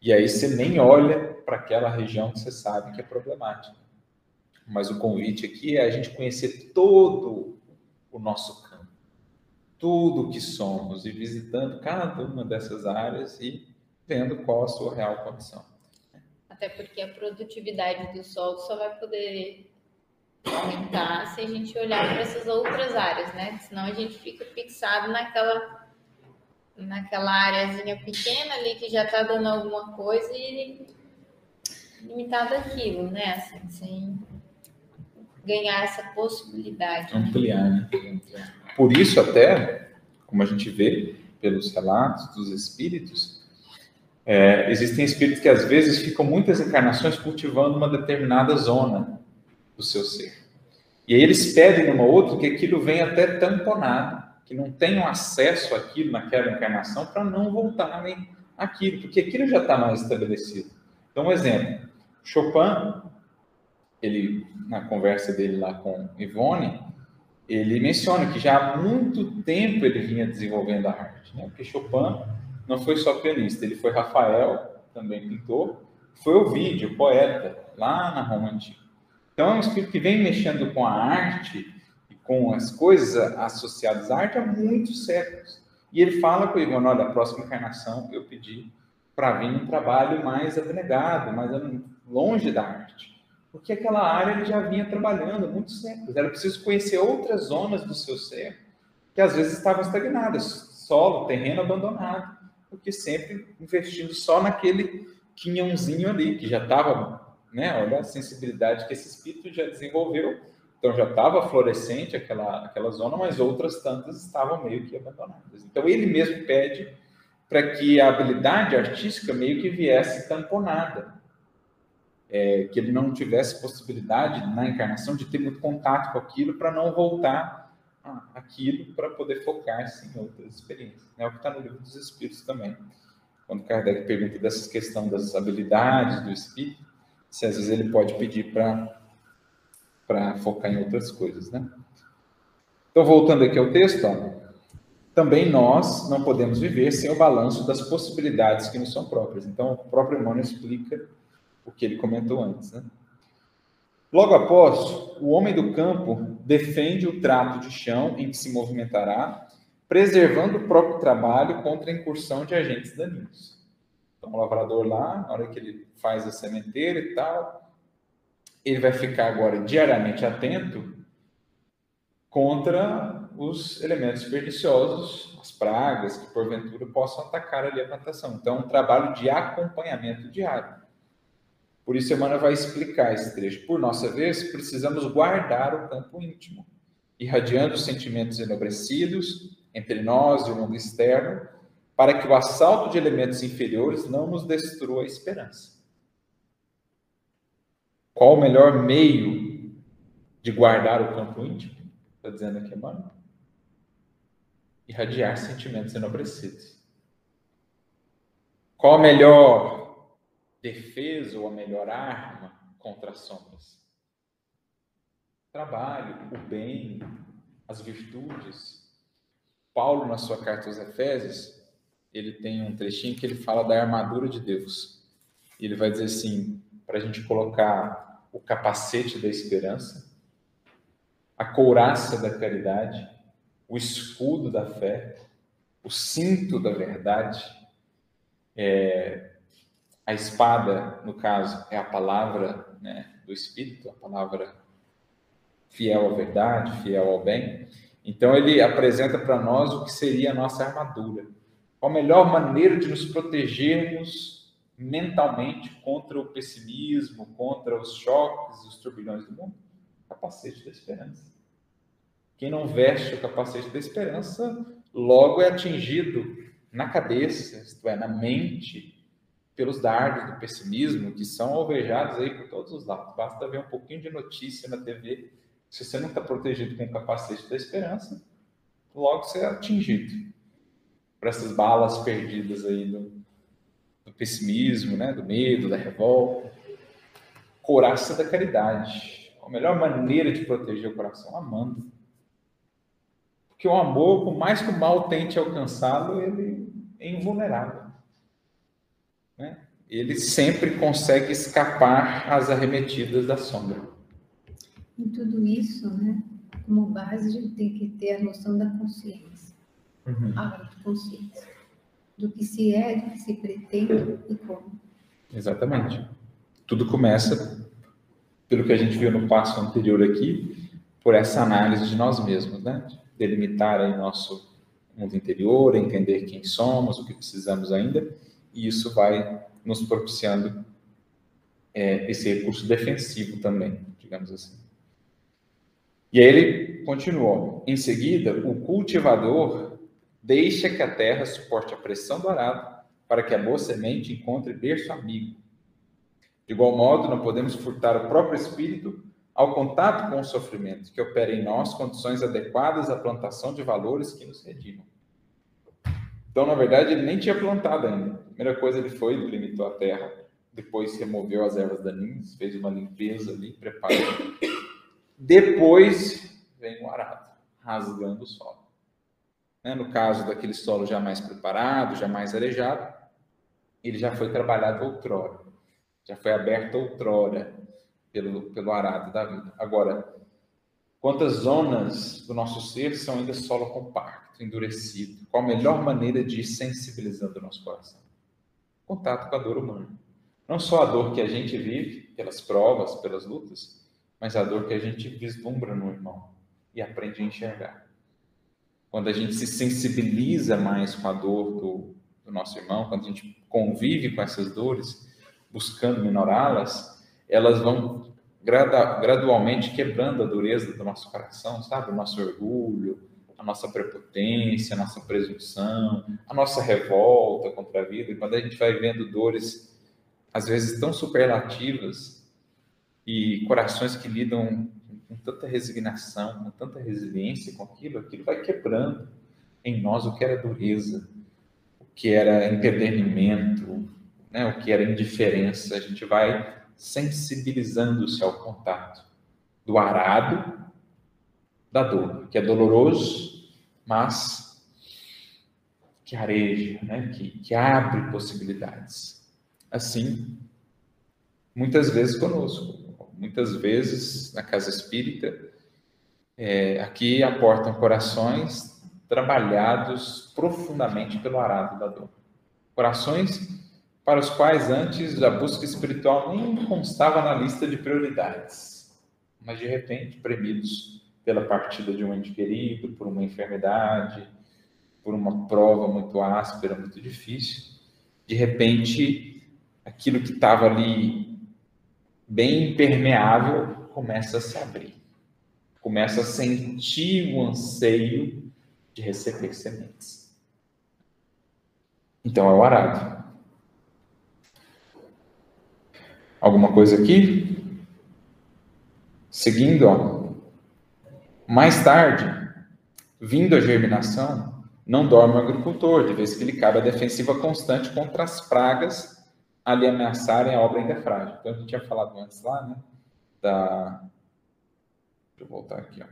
e aí você nem olha para aquela região que você sabe que é problemática. Mas o convite aqui é a gente conhecer todo o nosso campo, tudo que somos, e visitando cada uma dessas áreas e vendo qual a sua real condição até porque a produtividade do solo só vai poder aumentar se a gente olhar para essas outras áreas, né? Senão a gente fica fixado naquela naquela áreazinha pequena ali que já está dando alguma coisa e limitado aquilo, né? Assim, sem ganhar essa possibilidade. Ampliar, né? né? Por isso até, como a gente vê pelos relatos dos espíritos, é, existem espíritos que às vezes ficam muitas encarnações cultivando uma determinada zona do seu ser. E aí eles pedem numa outra que aquilo venha até tamponado, que não tenham acesso àquilo naquela encarnação para não voltarem àquilo, porque aquilo já está mais estabelecido. Então, um exemplo, Chopin, ele na conversa dele lá com Ivone, ele menciona que já há muito tempo ele vinha desenvolvendo a arte, né? Porque Chopin não foi só pianista, ele foi Rafael, também pintor, foi o vídeo, poeta, lá na Roma Antiga. Então é um espírito que vem mexendo com a arte e com as coisas associadas à arte há muitos séculos. E ele fala com o Ivan, olha, a próxima encarnação eu pedi para vir um trabalho mais abnegado, mais longe da arte. Porque aquela área ele já vinha trabalhando há muitos séculos. Era preciso conhecer outras zonas do seu ser que às vezes estavam estagnadas, solo, terreno abandonado porque sempre investindo só naquele quinhãozinho ali, que já estava, né? Olha a sensibilidade que esse espírito já desenvolveu Então já estava florescente aquela, aquela zona, mas outras tantas estavam meio que abandonadas. Então ele mesmo pede para que a habilidade artística meio que viesse tamponada. É, que ele não tivesse possibilidade na encarnação de ter muito contato com aquilo para não voltar aquilo para poder focar-se em outras experiências. É o que está no livro dos Espíritos também. Quando Kardec pergunta dessa questão das habilidades do espírito, se às vezes ele pode pedir para focar em outras coisas, né? Então, voltando aqui ao texto, ó, também nós não podemos viver sem o balanço das possibilidades que nos são próprias. Então, o próprio Emmanuel explica o que ele comentou antes. Né? Logo após, o homem do campo defende o trato de chão em que se movimentará, preservando o próprio trabalho contra a incursão de agentes daninhos. Então, o lavrador lá, na hora que ele faz a sementeira e tal, ele vai ficar agora diariamente atento contra os elementos perniciosos, as pragas que porventura possam atacar ali a plantação. Então, um trabalho de acompanhamento diário. Por isso, Emmanuel vai explicar esse trecho. Por nossa vez, precisamos guardar o campo íntimo, irradiando os sentimentos enobrecidos entre nós e o mundo externo, para que o assalto de elementos inferiores não nos destrua a esperança. Qual o melhor meio de guardar o campo íntimo? Está dizendo aqui, Emmanuel irradiar sentimentos enobrecidos. Qual a melhor defesa ou a melhor arma contra as sombras? Trabalho, o bem, as virtudes. Paulo, na sua carta aos Efésios, ele tem um trechinho que ele fala da armadura de Deus. Ele vai dizer assim, para a gente colocar o capacete da esperança, a couraça da caridade, o escudo da fé, o cinto da verdade, é, a espada, no caso, é a palavra né, do Espírito, a palavra fiel à verdade, fiel ao bem. Então, ele apresenta para nós o que seria a nossa armadura. Qual a melhor maneira de nos protegermos mentalmente contra o pessimismo, contra os choques, os turbilhões do mundo? Capacete da esperança. Quem não veste o capacete da esperança, logo é atingido na cabeça, isto é, na mente, pelos dardos do pessimismo que são alvejados aí por todos os lados. Basta ver um pouquinho de notícia na TV. Se você não está protegido com o capacete da esperança, logo você é atingido por essas balas perdidas aí do, do pessimismo, né, do medo, da revolta. Coraça da caridade. A melhor maneira de proteger o coração amando que o amor, por mais que o mal tente alcançá-lo, ele é invulnerável. Né? Ele sempre consegue escapar às arremetidas da sombra. Em tudo isso, né, como base, a gente tem que ter a noção da consciência, uhum. a autoconsciência, do que se é, do que se pretende e como. Exatamente. Tudo começa, pelo que a gente viu no passo anterior aqui, por essa análise de nós mesmos, né? delimitar aí nosso mundo interior, entender quem somos, o que precisamos ainda, e isso vai nos propiciando é, esse recurso defensivo também, digamos assim. E aí ele continuou. Em seguida, o cultivador deixa que a terra suporte a pressão do arado para que a boa semente encontre berço amigo. De igual modo, não podemos furtar o próprio espírito ao contato com o sofrimento, que opera em nós condições adequadas à plantação de valores que nos redimam. Então, na verdade, ele nem tinha plantado ainda. A primeira coisa ele foi, delimitou a terra, depois removeu as ervas daninhas, fez uma limpeza ali, preparou. Depois vem o arado, rasgando o solo. Né? No caso daquele solo já mais preparado, já mais arejado, ele já foi trabalhado outrora, já foi aberto outrora, pelo, pelo arado da vida. Agora, quantas zonas do nosso ser são ainda solo compacto, endurecido? Qual a melhor maneira de ir sensibilizando o nosso coração? Contato com a dor humana. Não só a dor que a gente vive pelas provas, pelas lutas, mas a dor que a gente vislumbra no irmão e aprende a enxergar. Quando a gente se sensibiliza mais com a dor do, do nosso irmão, quando a gente convive com essas dores, buscando minorá-las, elas vão gradualmente quebrando a dureza do nosso coração, sabe? O nosso orgulho, a nossa prepotência, a nossa presunção, a nossa revolta contra a vida. E quando a gente vai vendo dores, às vezes tão superlativas, e corações que lidam com tanta resignação, com tanta resiliência com aquilo, aquilo vai quebrando em nós o que era dureza, o que era empedernimento, né, o que era indiferença. A gente vai sensibilizando-se ao contato do arado da dor, que é doloroso, mas que areja, né? que, que abre possibilidades. Assim, muitas vezes conosco, muitas vezes na casa espírita, é, aqui aportam corações trabalhados profundamente pelo arado da dor. Corações para os quais antes a busca espiritual nem constava na lista de prioridades, mas de repente premidos pela partida de um ente querido, por uma enfermidade, por uma prova muito áspera, muito difícil, de repente aquilo que estava ali bem impermeável começa a se abrir, começa a sentir o anseio de receber sementes. Então é o arado. Alguma coisa aqui? Seguindo, ó. Mais tarde, vindo a germinação, não dorme o agricultor, de vez que lhe cabe a defensiva constante contra as pragas a lhe ameaçarem a obra ainda frágil. Então, a gente tinha falado antes lá, né? Da... Deixa eu voltar aqui, ó.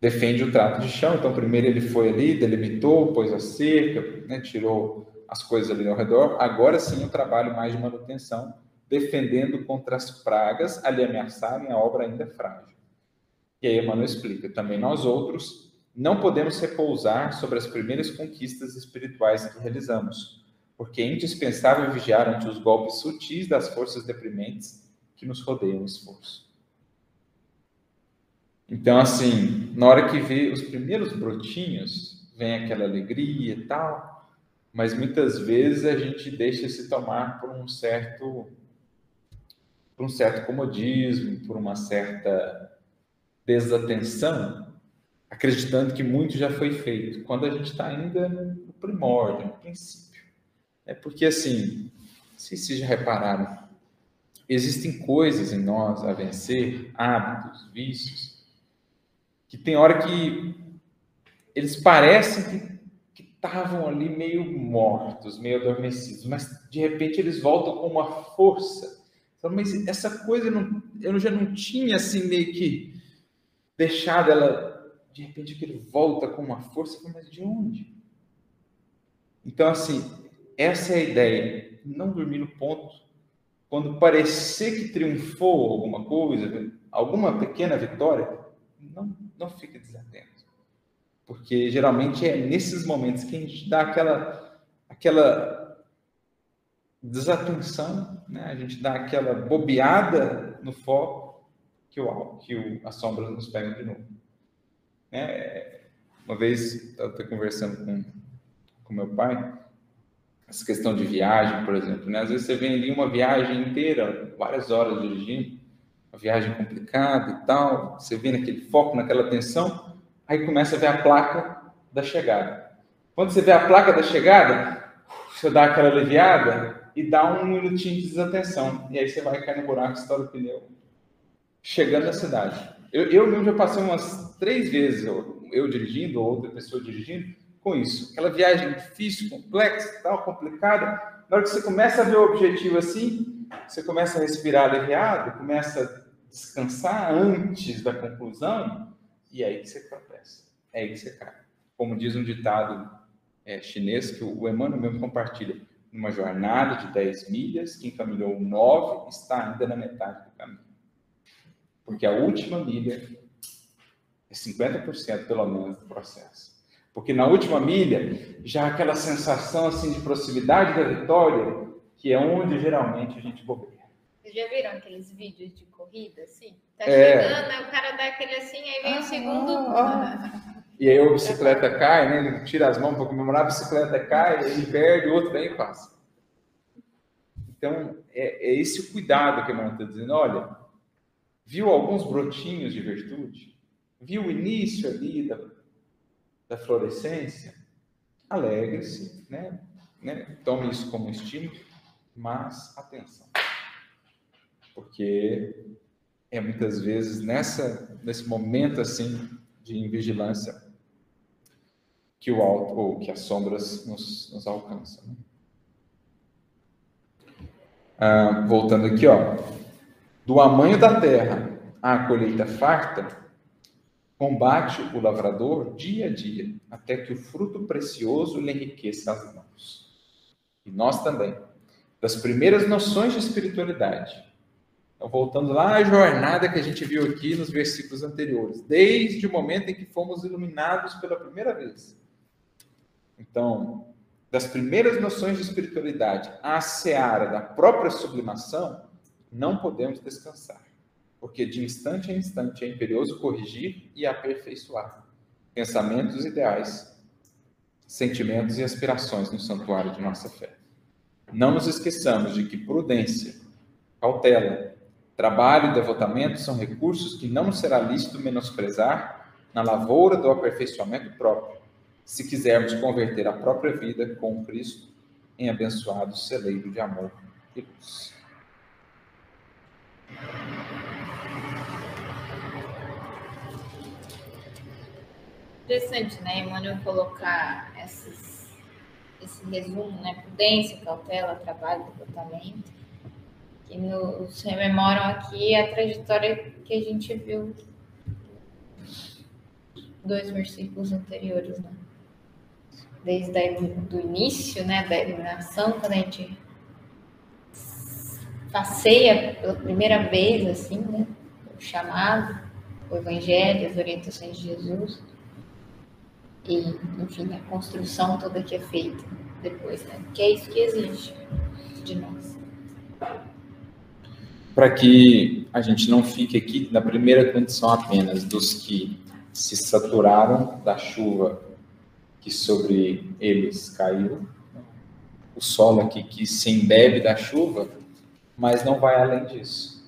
Defende o trato de chão. Então, primeiro ele foi ali, delimitou, pôs a cerca, né? tirou as coisas ali ao redor. Agora sim, o trabalho mais de manutenção, defendendo contra as pragas a lhe ameaçarem a obra ainda frágil. E aí Emmanuel explica, também nós outros não podemos repousar sobre as primeiras conquistas espirituais que realizamos, porque é indispensável vigiar ante os golpes sutis das forças deprimentes que nos rodeiam o esforço. Então, assim, na hora que vê os primeiros brotinhos, vem aquela alegria e tal, mas muitas vezes a gente deixa se tomar por um certo por um certo comodismo, por uma certa desatenção, acreditando que muito já foi feito, quando a gente está ainda no primórdio, no princípio. É porque, assim, sei se já repararam, existem coisas em nós a vencer, hábitos, vícios, que tem hora que eles parecem que estavam ali meio mortos, meio adormecidos, mas de repente eles voltam com uma força. Mas essa coisa eu, não, eu já não tinha assim meio que deixado ela, de repente, ele volta com uma força, mas de onde? Então, assim, essa é a ideia. Não dormir no ponto. Quando parecer que triunfou alguma coisa, alguma pequena vitória, não, não fique desatento. Porque geralmente é nesses momentos que a gente dá aquela, aquela desatenção, né? a gente dá aquela bobeada no foco que, o, que o, a sombra nos pega de novo. É, uma vez eu estava conversando com, com meu pai, essa questão de viagem, por exemplo, né? Às vezes você vem ali uma viagem inteira, várias horas dirigindo, uma viagem complicada e tal, você vem naquele foco, naquela tensão, aí começa a ver a placa da chegada. Quando você vê a placa da chegada, você dá aquela aliviada e dá um minutinho de desatenção. E aí você vai cair no buraco, estoura o pneu, chegando na cidade. Eu, eu mesmo já passei umas três vezes, eu, eu dirigindo, ou outra pessoa dirigindo, com isso. Aquela viagem difícil, complexa, tal, complicada. Na hora que você começa a ver o objetivo assim, você começa a respirar aliviado, começa a descansar antes da conclusão, e é aí que você tropeça. É aí que você cai. Como diz um ditado é, chinês que o Emmanuel mesmo compartilha. Numa jornada de 10 milhas, quem caminhou 9 está ainda na metade do caminho. Porque a última milha é 50% pelo menos do processo. Porque na última milha, já aquela sensação assim de proximidade da vitória, que é onde geralmente a gente bobeia. Vocês já viram aqueles vídeos de corrida, assim? Tá é. chegando, aí o cara dá aquele assim, aí vem ah, o segundo. Ah, e aí a bicicleta cai, né? Ele tira as mãos para comemorar, a bicicleta cai, ele perde, o outro vem e passa. Então, é, é esse o cuidado que a irmã está dizendo. Olha, viu alguns brotinhos de virtude? Viu o início ali da, da florescência? Alegre-se, né? né? Tome isso como estímulo, mas atenção. Porque é muitas vezes nessa, nesse momento assim de vigilância que o alto ou que as sombras nos, nos alcançam. Né? Ah, voltando aqui, ó, do amanho da terra à colheita farta, combate o lavrador dia a dia, até que o fruto precioso lhe enriqueça as mãos. E nós também, das primeiras noções de espiritualidade, então, voltando lá à jornada que a gente viu aqui nos versículos anteriores, desde o momento em que fomos iluminados pela primeira vez. Então, das primeiras noções de espiritualidade à seara da própria sublimação, não podemos descansar, porque de instante a instante é imperioso corrigir e aperfeiçoar pensamentos ideais, sentimentos e aspirações no santuário de nossa fé. Não nos esqueçamos de que prudência, cautela, Trabalho e devotamento são recursos que não será lícito menosprezar na lavoura do aperfeiçoamento próprio, se quisermos converter a própria vida com Cristo em abençoado celeiro de amor e luz. Interessante, né, Emmanuel, colocar esse resumo, né? Prudência, cautela, trabalho, devotamento que nos rememoram aqui a trajetória que a gente viu dois versículos anteriores, né? Desde a, do início, né, da iluminação, quando a gente passeia pela primeira vez, assim, né, o chamado, o evangelho, as orientações de Jesus, e, enfim, a construção toda que é feita depois, né, que é isso que exige de nós para que a gente não fique aqui na primeira condição apenas dos que se saturaram da chuva que sobre eles caiu, o solo aqui que se embebe da chuva, mas não vai além disso.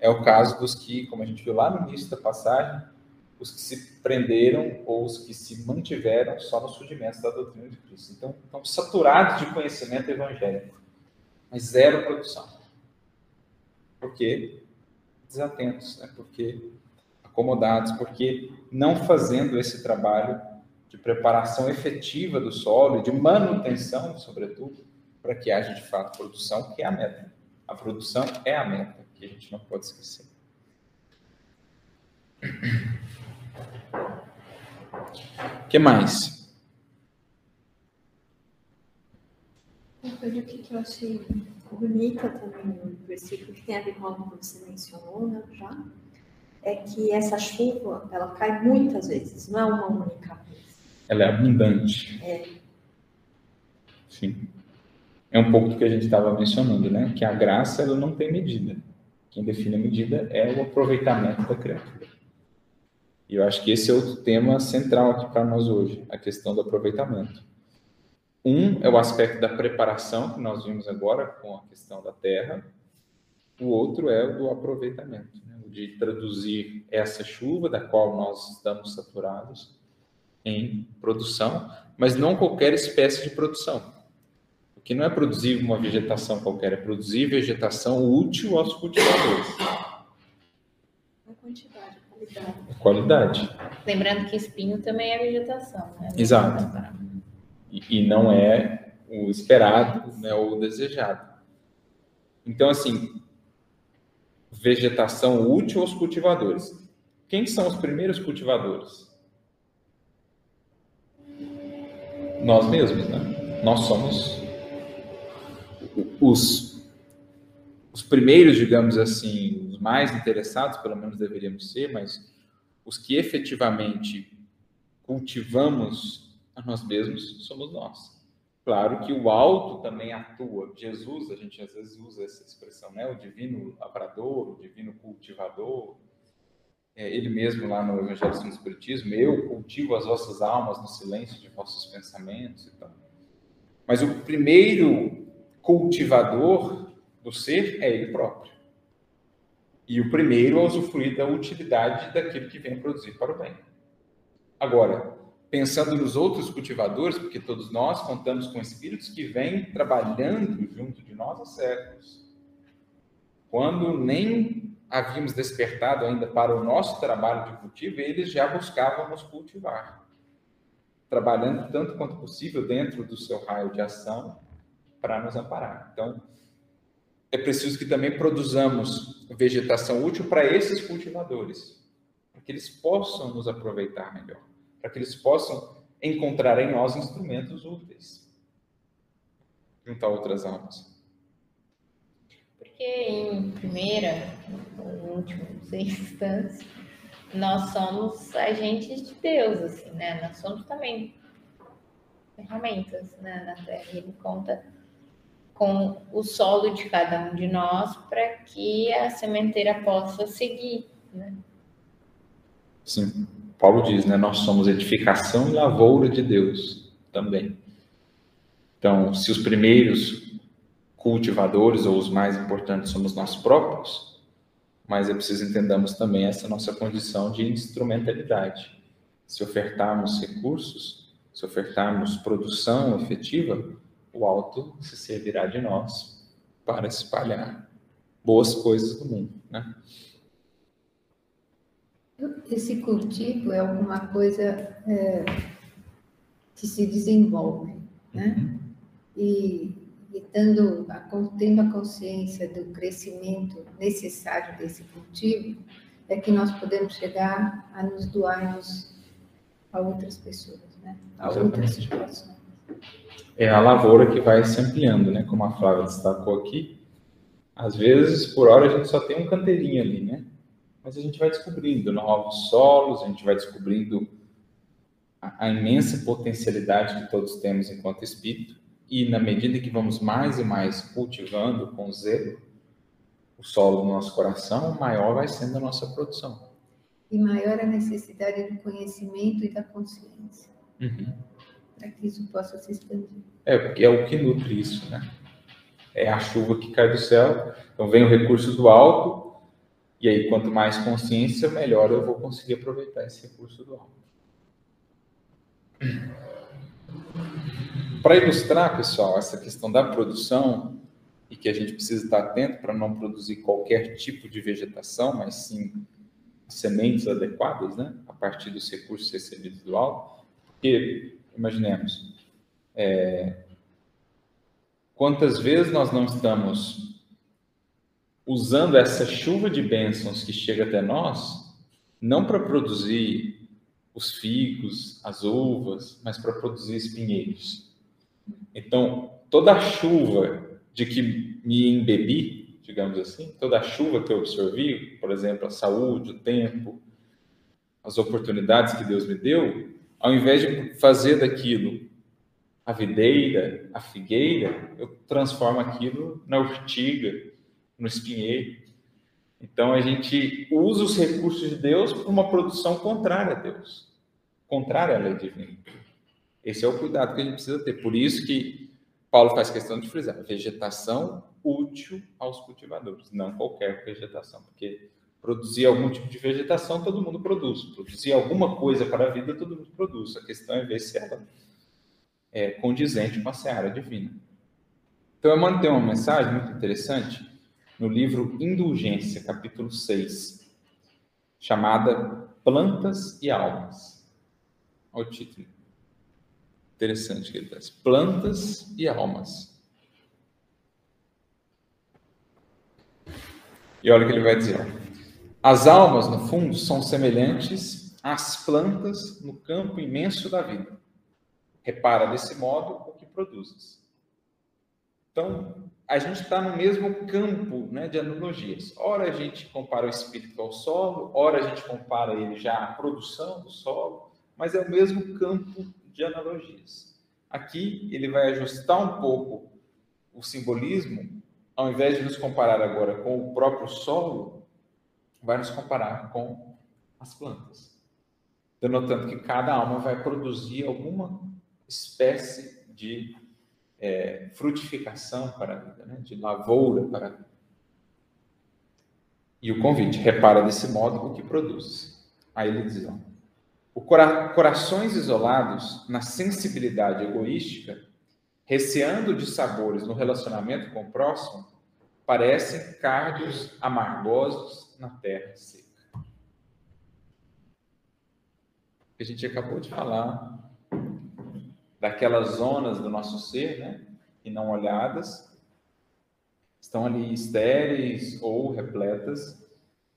É o caso dos que, como a gente viu lá no início da passagem, os que se prenderam ou os que se mantiveram só nos rudimentos da doutrina de Cristo. Então, estão saturados de conhecimento evangélico, mas zero produção porque desatentos, né? porque acomodados, porque não fazendo esse trabalho de preparação efetiva do solo de manutenção, sobretudo, para que haja de fato produção, que é a meta. A produção é a meta, que a gente não pode esquecer. O que mais? Uma coisa que eu achei bonita também no versículo, que tem a ver com algo que você mencionou né, já, é que essa chuva, ela cai muitas vezes, não é uma única vez. Ela é abundante. É. Sim. É um pouco do que a gente estava mencionando, né? Que a graça, ela não tem medida. Quem define a medida é o aproveitamento da criatura. E eu acho que esse é outro tema central aqui para nós hoje, a questão do aproveitamento. Um é o aspecto da preparação, que nós vimos agora com a questão da terra. O outro é o do aproveitamento, né? o de traduzir essa chuva, da qual nós estamos saturados, em produção, mas não qualquer espécie de produção. O que não é produzir uma vegetação qualquer, é produzir vegetação útil aos cultivadores. A quantidade, a qualidade. A qualidade. Lembrando que espinho também é vegetação, né? Exato e, não é o esperado, né, ou o desejado. Então, assim, vegetação útil aos cultivadores. Quem são os primeiros cultivadores? Nós mesmos, né? Nós somos os, os primeiros, digamos assim, os mais interessados, pelo menos deveríamos ser, mas os que efetivamente cultivamos a nós mesmos somos nós. Claro que o alto também atua. Jesus, a gente às vezes usa essa expressão, né? O divino lavrador, o divino cultivador. É, ele mesmo lá no Evangelho do Espiritismo, eu cultivo as vossas almas no silêncio de vossos pensamentos e tal. Mas o primeiro cultivador do ser é ele próprio. E o primeiro a usufruir da utilidade daquilo que vem produzir para o bem. Agora, pensando nos outros cultivadores, porque todos nós contamos com espíritos que vêm trabalhando junto de nós há séculos. Quando nem havíamos despertado ainda para o nosso trabalho de cultivo, eles já buscavam nos cultivar, trabalhando tanto quanto possível dentro do seu raio de ação para nos amparar. Então, é preciso que também produzamos vegetação útil para esses cultivadores, para que eles possam nos aproveitar melhor para que eles possam encontrar em nós instrumentos úteis junto a outras almas. Porque em primeira, em última instância, nós somos agentes de Deus, assim, né? Nós somos também ferramentas né, na Terra. Ele conta com o solo de cada um de nós para que a sementeira possa seguir, né? Sim. Paulo diz, né? Nós somos edificação e lavoura de Deus também. Então, se os primeiros cultivadores ou os mais importantes somos nós próprios, mas é preciso entendamos também essa nossa condição de instrumentalidade. Se ofertarmos recursos, se ofertarmos produção efetiva, o alto se servirá de nós para espalhar boas coisas do mundo, né? Esse cultivo é alguma coisa é, que se desenvolve, né? Uhum. E, e a, tendo a consciência do crescimento necessário desse cultivo, é que nós podemos chegar a nos doarmos a outras pessoas, né? A Exatamente. outras situações. É a lavoura que vai se ampliando, né? Como a Flávia destacou aqui. Às vezes, por hora, a gente só tem um canteirinho ali, né? Mas a gente vai descobrindo novos solos, a gente vai descobrindo a, a imensa potencialidade que todos temos enquanto espírito, e na medida que vamos mais e mais cultivando com zelo o solo do nosso coração, maior vai sendo a nossa produção. E maior a necessidade do conhecimento e da consciência. Uhum. Para que isso possa se expandir. É, porque é o que nutre isso, né? É a chuva que cai do céu, então vem o recurso do alto, e aí, quanto mais consciência, melhor eu vou conseguir aproveitar esse recurso do alto. Para ilustrar, pessoal, essa questão da produção e que a gente precisa estar atento para não produzir qualquer tipo de vegetação, mas sim sementes adequadas, né, a partir dos recursos recebidos do alto, porque imaginemos é, quantas vezes nós não estamos usando essa chuva de bênçãos que chega até nós, não para produzir os figos, as uvas, mas para produzir espinheiros. Então, toda a chuva de que me embebi, digamos assim, toda a chuva que eu absorvi, por exemplo, a saúde, o tempo, as oportunidades que Deus me deu, ao invés de fazer daquilo a videira, a figueira, eu transformo aquilo na urtiga, no espinheiro. Então a gente usa os recursos de Deus para uma produção contrária a Deus, contrária à lei divina. Esse é o cuidado que a gente precisa ter. Por isso que Paulo faz questão de frisar: vegetação útil aos cultivadores, não qualquer vegetação, porque produzir algum tipo de vegetação todo mundo produz, produzir alguma coisa para a vida todo mundo produz. A questão é ver se ela é condizente com a seara divina. Então, eu manter uma mensagem muito interessante no livro Indulgência, capítulo 6, chamada Plantas e Almas. Olha o título. Interessante que ele traz. Plantas e Almas. E olha o que ele vai dizer. As almas, no fundo, são semelhantes às plantas no campo imenso da vida. Repara desse modo o que produzes. Então, a gente está no mesmo campo né, de analogias. Ora a gente compara o espírito ao solo, ora a gente compara ele já à produção do solo, mas é o mesmo campo de analogias. Aqui ele vai ajustar um pouco o simbolismo, ao invés de nos comparar agora com o próprio solo, vai nos comparar com as plantas. Denotando que cada alma vai produzir alguma espécie de é, frutificação para a vida, né? de lavoura para a vida. E o convite, repara desse modo o que produz. Aí ele diz, ó, o cora corações isolados na sensibilidade egoística, receando de sabores no relacionamento com o próximo, parecem cardos amargosos na terra seca. A gente acabou de falar daquelas zonas do nosso ser, né, e não olhadas, estão ali estéreis ou repletas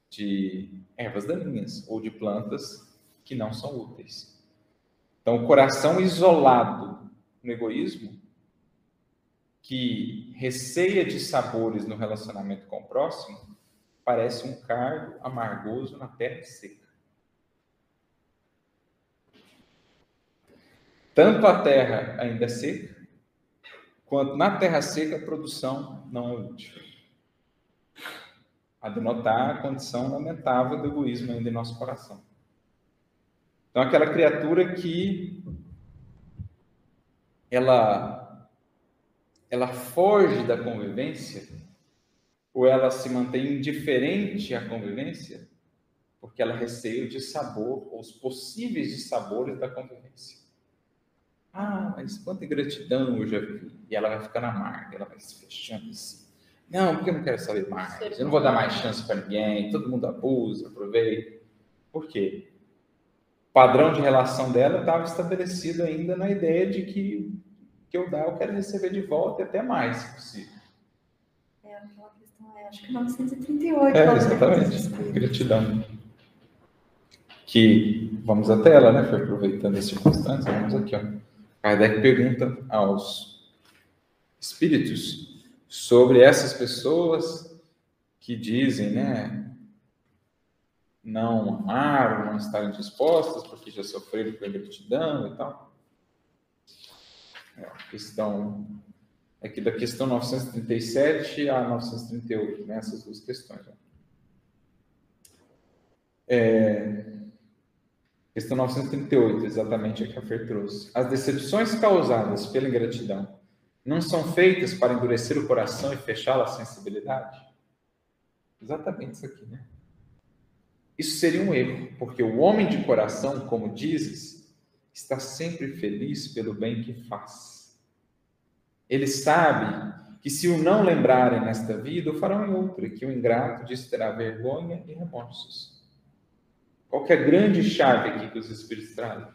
de ervas daninhas ou de plantas que não são úteis. Então, o coração isolado no egoísmo, que receia de sabores no relacionamento com o próximo, parece um cargo amargoso na terra seca. Tanto a terra ainda é seca, quanto na terra seca a produção não é útil. A denotar a condição lamentável do egoísmo ainda em nosso coração. Então, aquela criatura que ela, ela foge da convivência, ou ela se mantém indiferente à convivência, porque ela receia de sabor, ou os possíveis de sabores da convivência. Ah, mas quanta ingratidão eu já vi. E ela vai ficando amarga, ela vai se fechando assim. Não, porque eu não quero saber mais. Eu não vou dar mais chance para ninguém. Todo mundo abusa, aproveita. Por quê? O padrão de relação dela estava estabelecido ainda na ideia de que que eu dar, eu quero receber de volta e até mais, se possível. É, aquela questão é, acho que 938. É, exatamente. Gratidão. Que, vamos até ela, né? Foi aproveitando as circunstâncias, vamos aqui, ó. Kardec pergunta aos espíritos sobre essas pessoas que dizem, né, não amar, não estarem dispostas porque já sofreram com ingratidão e tal. É, questão aqui da questão 937 a 938, né, essas duas questões. É, Questão 938, exatamente a que a Fer trouxe. As decepções causadas pela ingratidão não são feitas para endurecer o coração e fechá-la à sensibilidade? Exatamente isso aqui, né? Isso seria um erro, porque o homem de coração, como dizes, está sempre feliz pelo bem que faz. Ele sabe que se o não lembrarem nesta vida, o farão em outra, que o ingrato disso terá vergonha e remorsos. Qual é a grande chave aqui que os Espíritos trazem?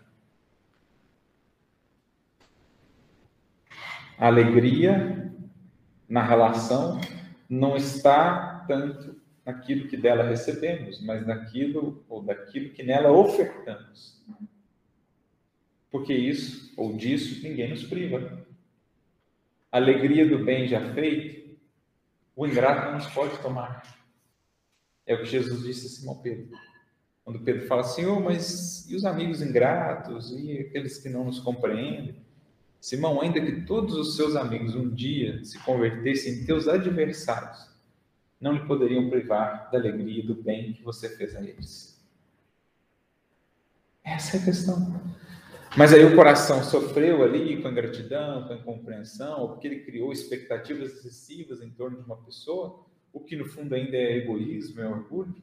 A alegria na relação não está tanto naquilo que dela recebemos, mas naquilo ou daquilo que nela ofertamos. Porque isso ou disso ninguém nos priva. A alegria do bem já feito, o ingrato não nos pode tomar. É o que Jesus disse a Simão Pedro. Quando Pedro fala, Senhor, mas e os amigos ingratos? E aqueles que não nos compreendem? Simão, ainda que todos os seus amigos um dia se convertessem em teus adversários, não lhe poderiam privar da alegria e do bem que você fez a eles. Essa é a questão. Mas aí o coração sofreu ali com ingratidão, com incompreensão, porque ele criou expectativas excessivas em torno de uma pessoa, o que no fundo ainda é egoísmo, é orgulho.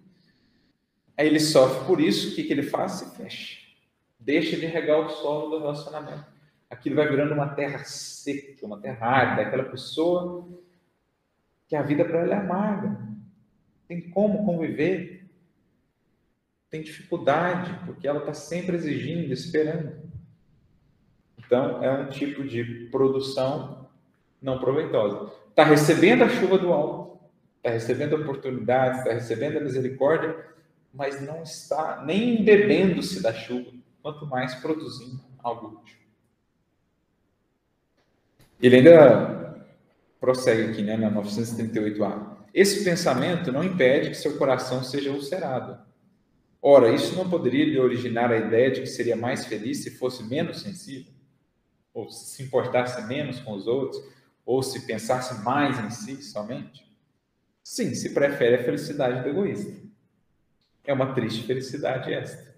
Aí ele sofre por isso, o que, que ele faz? Se fecha. Deixa de regar o solo do relacionamento. Aquilo vai virando uma terra seca, uma terra árida, aquela pessoa que a vida para ela é amarga. Tem como conviver. Tem dificuldade, porque ela está sempre exigindo, esperando. Então, é um tipo de produção não proveitosa. Está recebendo a chuva do alto, está recebendo oportunidades, está recebendo a misericórdia, mas não está nem bebendo-se da chuva, quanto mais produzindo algo útil. Ele ainda prossegue aqui, né, na 938A. Esse pensamento não impede que seu coração seja ulcerado. Ora, isso não poderia lhe originar a ideia de que seria mais feliz se fosse menos sensível? Ou se importasse menos com os outros? Ou se pensasse mais em si somente? Sim, se prefere a felicidade do egoísta. É uma triste felicidade esta.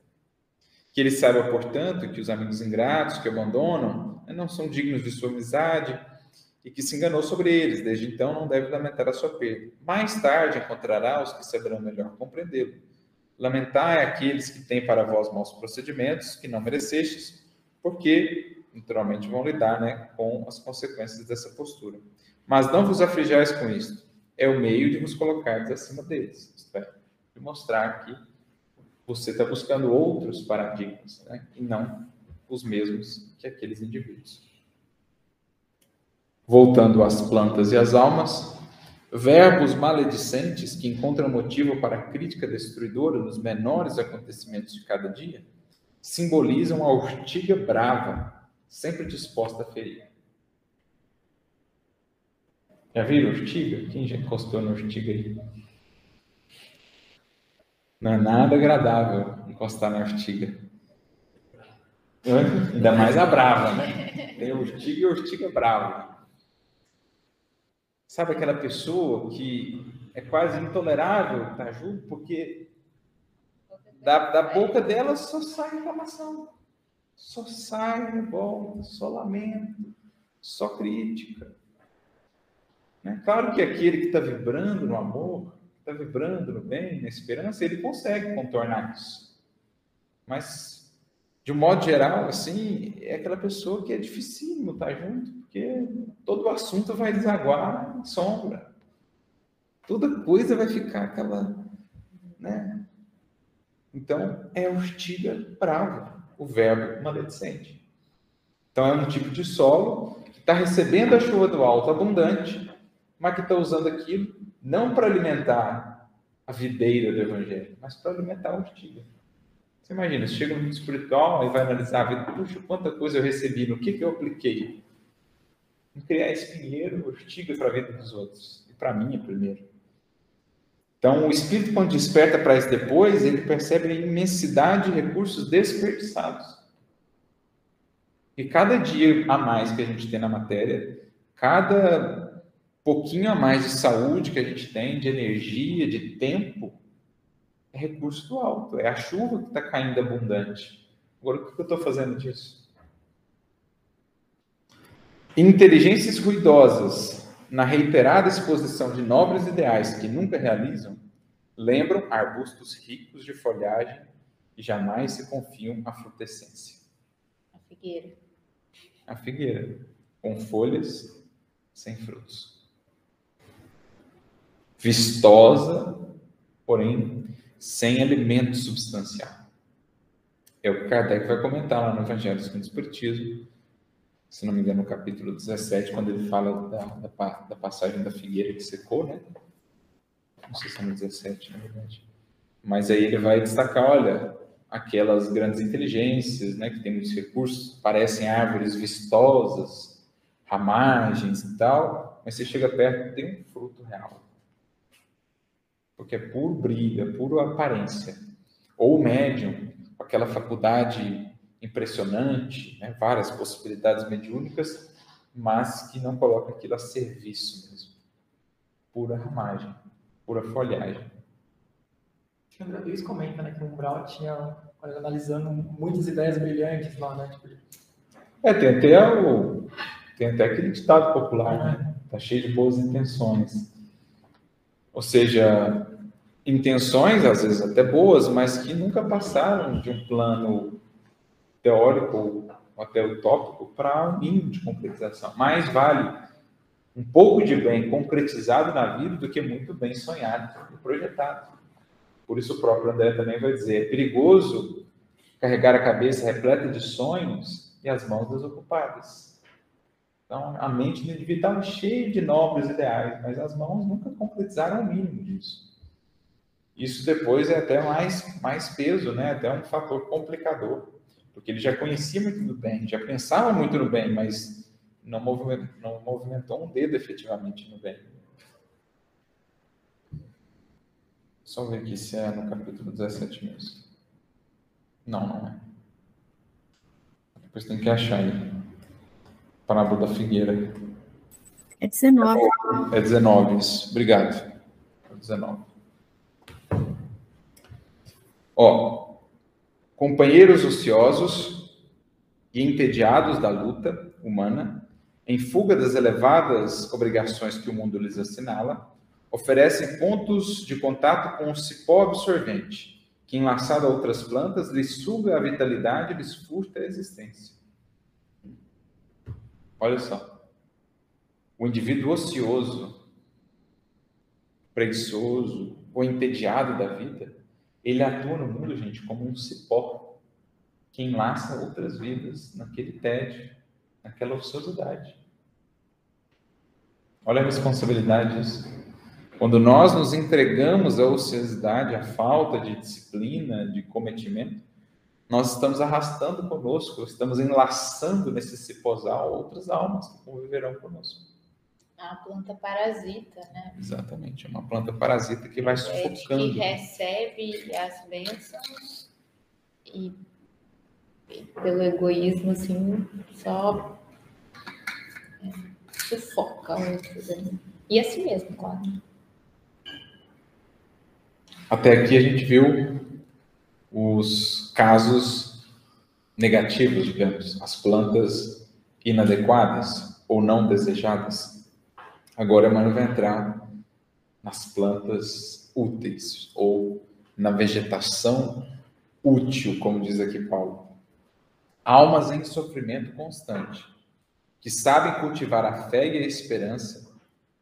Que ele saiba, portanto, que os amigos ingratos que abandonam né, não são dignos de sua amizade e que se enganou sobre eles. Desde então não deve lamentar a sua perda. Mais tarde encontrará os que saberão melhor compreendê-lo. Lamentar é aqueles que têm para vós maus procedimentos que não merecestes, porque naturalmente vão lidar né, com as consequências dessa postura. Mas não vos aflijais com isto. É o meio de vos colocar acima deles. É, de mostrar que você está buscando outros paradigmas, né, e não os mesmos que aqueles indivíduos. Voltando às plantas e às almas, verbos maledicentes que encontram motivo para a crítica destruidora nos menores acontecimentos de cada dia, simbolizam a urtiga brava, sempre disposta a ferir. Já viram urtiga? Quem já encostou na urtiga aí? Não é nada agradável encostar na urtiga. Ainda mais a brava, né? Tem urtiga e urtiga brava. Sabe aquela pessoa que é quase intolerável estar junto, porque da, da boca dela só sai reclamação, só sai revolta, só lamento, só crítica. Né? Claro que aquele que está vibrando no amor, está vibrando no bem, na esperança, ele consegue contornar isso. Mas, de um modo geral, assim, é aquela pessoa que é dificílimo estar junto, porque todo o assunto vai desaguar em sombra. Toda coisa vai ficar aquela, né? Então, é urtiga brava, o verbo maledicente. Então, é um tipo de solo que está recebendo a chuva do alto abundante, mas que está usando aquilo não para alimentar a videira do evangelho, mas para alimentar a urtiga. Você imagina, você chega no mundo espiritual e vai analisar a vida, puxa, quanta coisa eu recebi, no que, que eu apliquei? em criar espinheiro, urtiga para a vida dos outros. E para mim primeiro. Então, o espírito, quando desperta para isso depois, ele percebe a imensidade de recursos desperdiçados. E cada dia a mais que a gente tem na matéria, cada pouquinho a mais de saúde que a gente tem, de energia, de tempo, é recurso do alto. É a chuva que está caindo abundante. Agora, o que eu estou fazendo disso? Inteligências ruidosas, na reiterada exposição de nobres ideais que nunca realizam, lembram arbustos ricos de folhagem e jamais se confiam à frutescência. A figueira. A figueira, com folhas sem frutos. Vistosa, porém sem alimento substancial. É o que Kardec vai comentar lá no Evangelho segundo o Espiritismo, se não me engano, no capítulo 17, quando ele fala da, da, da passagem da figueira que secou, né? Não sei se é no 17, na verdade. Mas aí ele vai destacar, olha, aquelas grandes inteligências, né, que têm muitos recursos, parecem árvores vistosas, ramagens e tal, mas você chega perto tem um fruto real. Porque é puro brilho, é puro aparência. Ou o médium, com aquela faculdade impressionante, né? várias possibilidades mediúnicas, mas que não coloca aquilo a serviço mesmo. Pura ramagem, pura folhagem. André Luiz comenta né, que o Umbral tinha, analisando muitas ideias brilhantes lá, né? Tipo... É, tem até, o, tem até aquele ditado popular, né? Tá cheio de boas intenções. Ou seja, intenções, às vezes até boas, mas que nunca passaram de um plano teórico ou até utópico para um mínimo de concretização. Mais vale um pouco de bem concretizado na vida do que muito bem sonhado e projetado. Por isso o próprio André também vai dizer, é perigoso carregar a cabeça repleta de sonhos e as mãos desocupadas. Então, a mente do indivíduo estava cheia de nobres ideais, mas as mãos nunca concretizaram o mínimo disso. Isso depois é até mais, mais peso, né? até um fator complicador porque ele já conhecia muito do bem, já pensava muito no bem, mas não movimentou, não movimentou um dedo efetivamente no bem. Só ver aqui se é no capítulo 17 mesmo. Não, não é. Depois tem que achar aí. Parábola da figueira. É 19. É 19, isso. Obrigado. É 19. Ó, companheiros ociosos e entediados da luta humana, em fuga das elevadas obrigações que o mundo lhes assinala, oferecem pontos de contato com o cipó absorvente, que, enlaçado a outras plantas, lhes suga a vitalidade e lhes furta a existência. Olha só. O indivíduo ocioso, preguiçoso ou entediado da vida, ele atua no mundo, gente, como um cipó que enlaça outras vidas naquele tédio, naquela ociosidade. Olha a responsabilidade disso. Quando nós nos entregamos à ociosidade, à falta de disciplina, de cometimento, nós estamos arrastando conosco, estamos enlaçando nesse cipozal outras almas que conviverão conosco. É uma planta parasita, né? Exatamente, é uma planta parasita que vai sufocando. Que recebe as bênçãos e pelo egoísmo, assim, só é, sufoca outros. E assim mesmo, claro. Até aqui a gente viu os casos negativos, digamos, as plantas inadequadas ou não desejadas. Agora Emmanuel vai entrar nas plantas úteis ou na vegetação útil, como diz aqui Paulo. Almas em sofrimento constante, que sabem cultivar a fé e a esperança,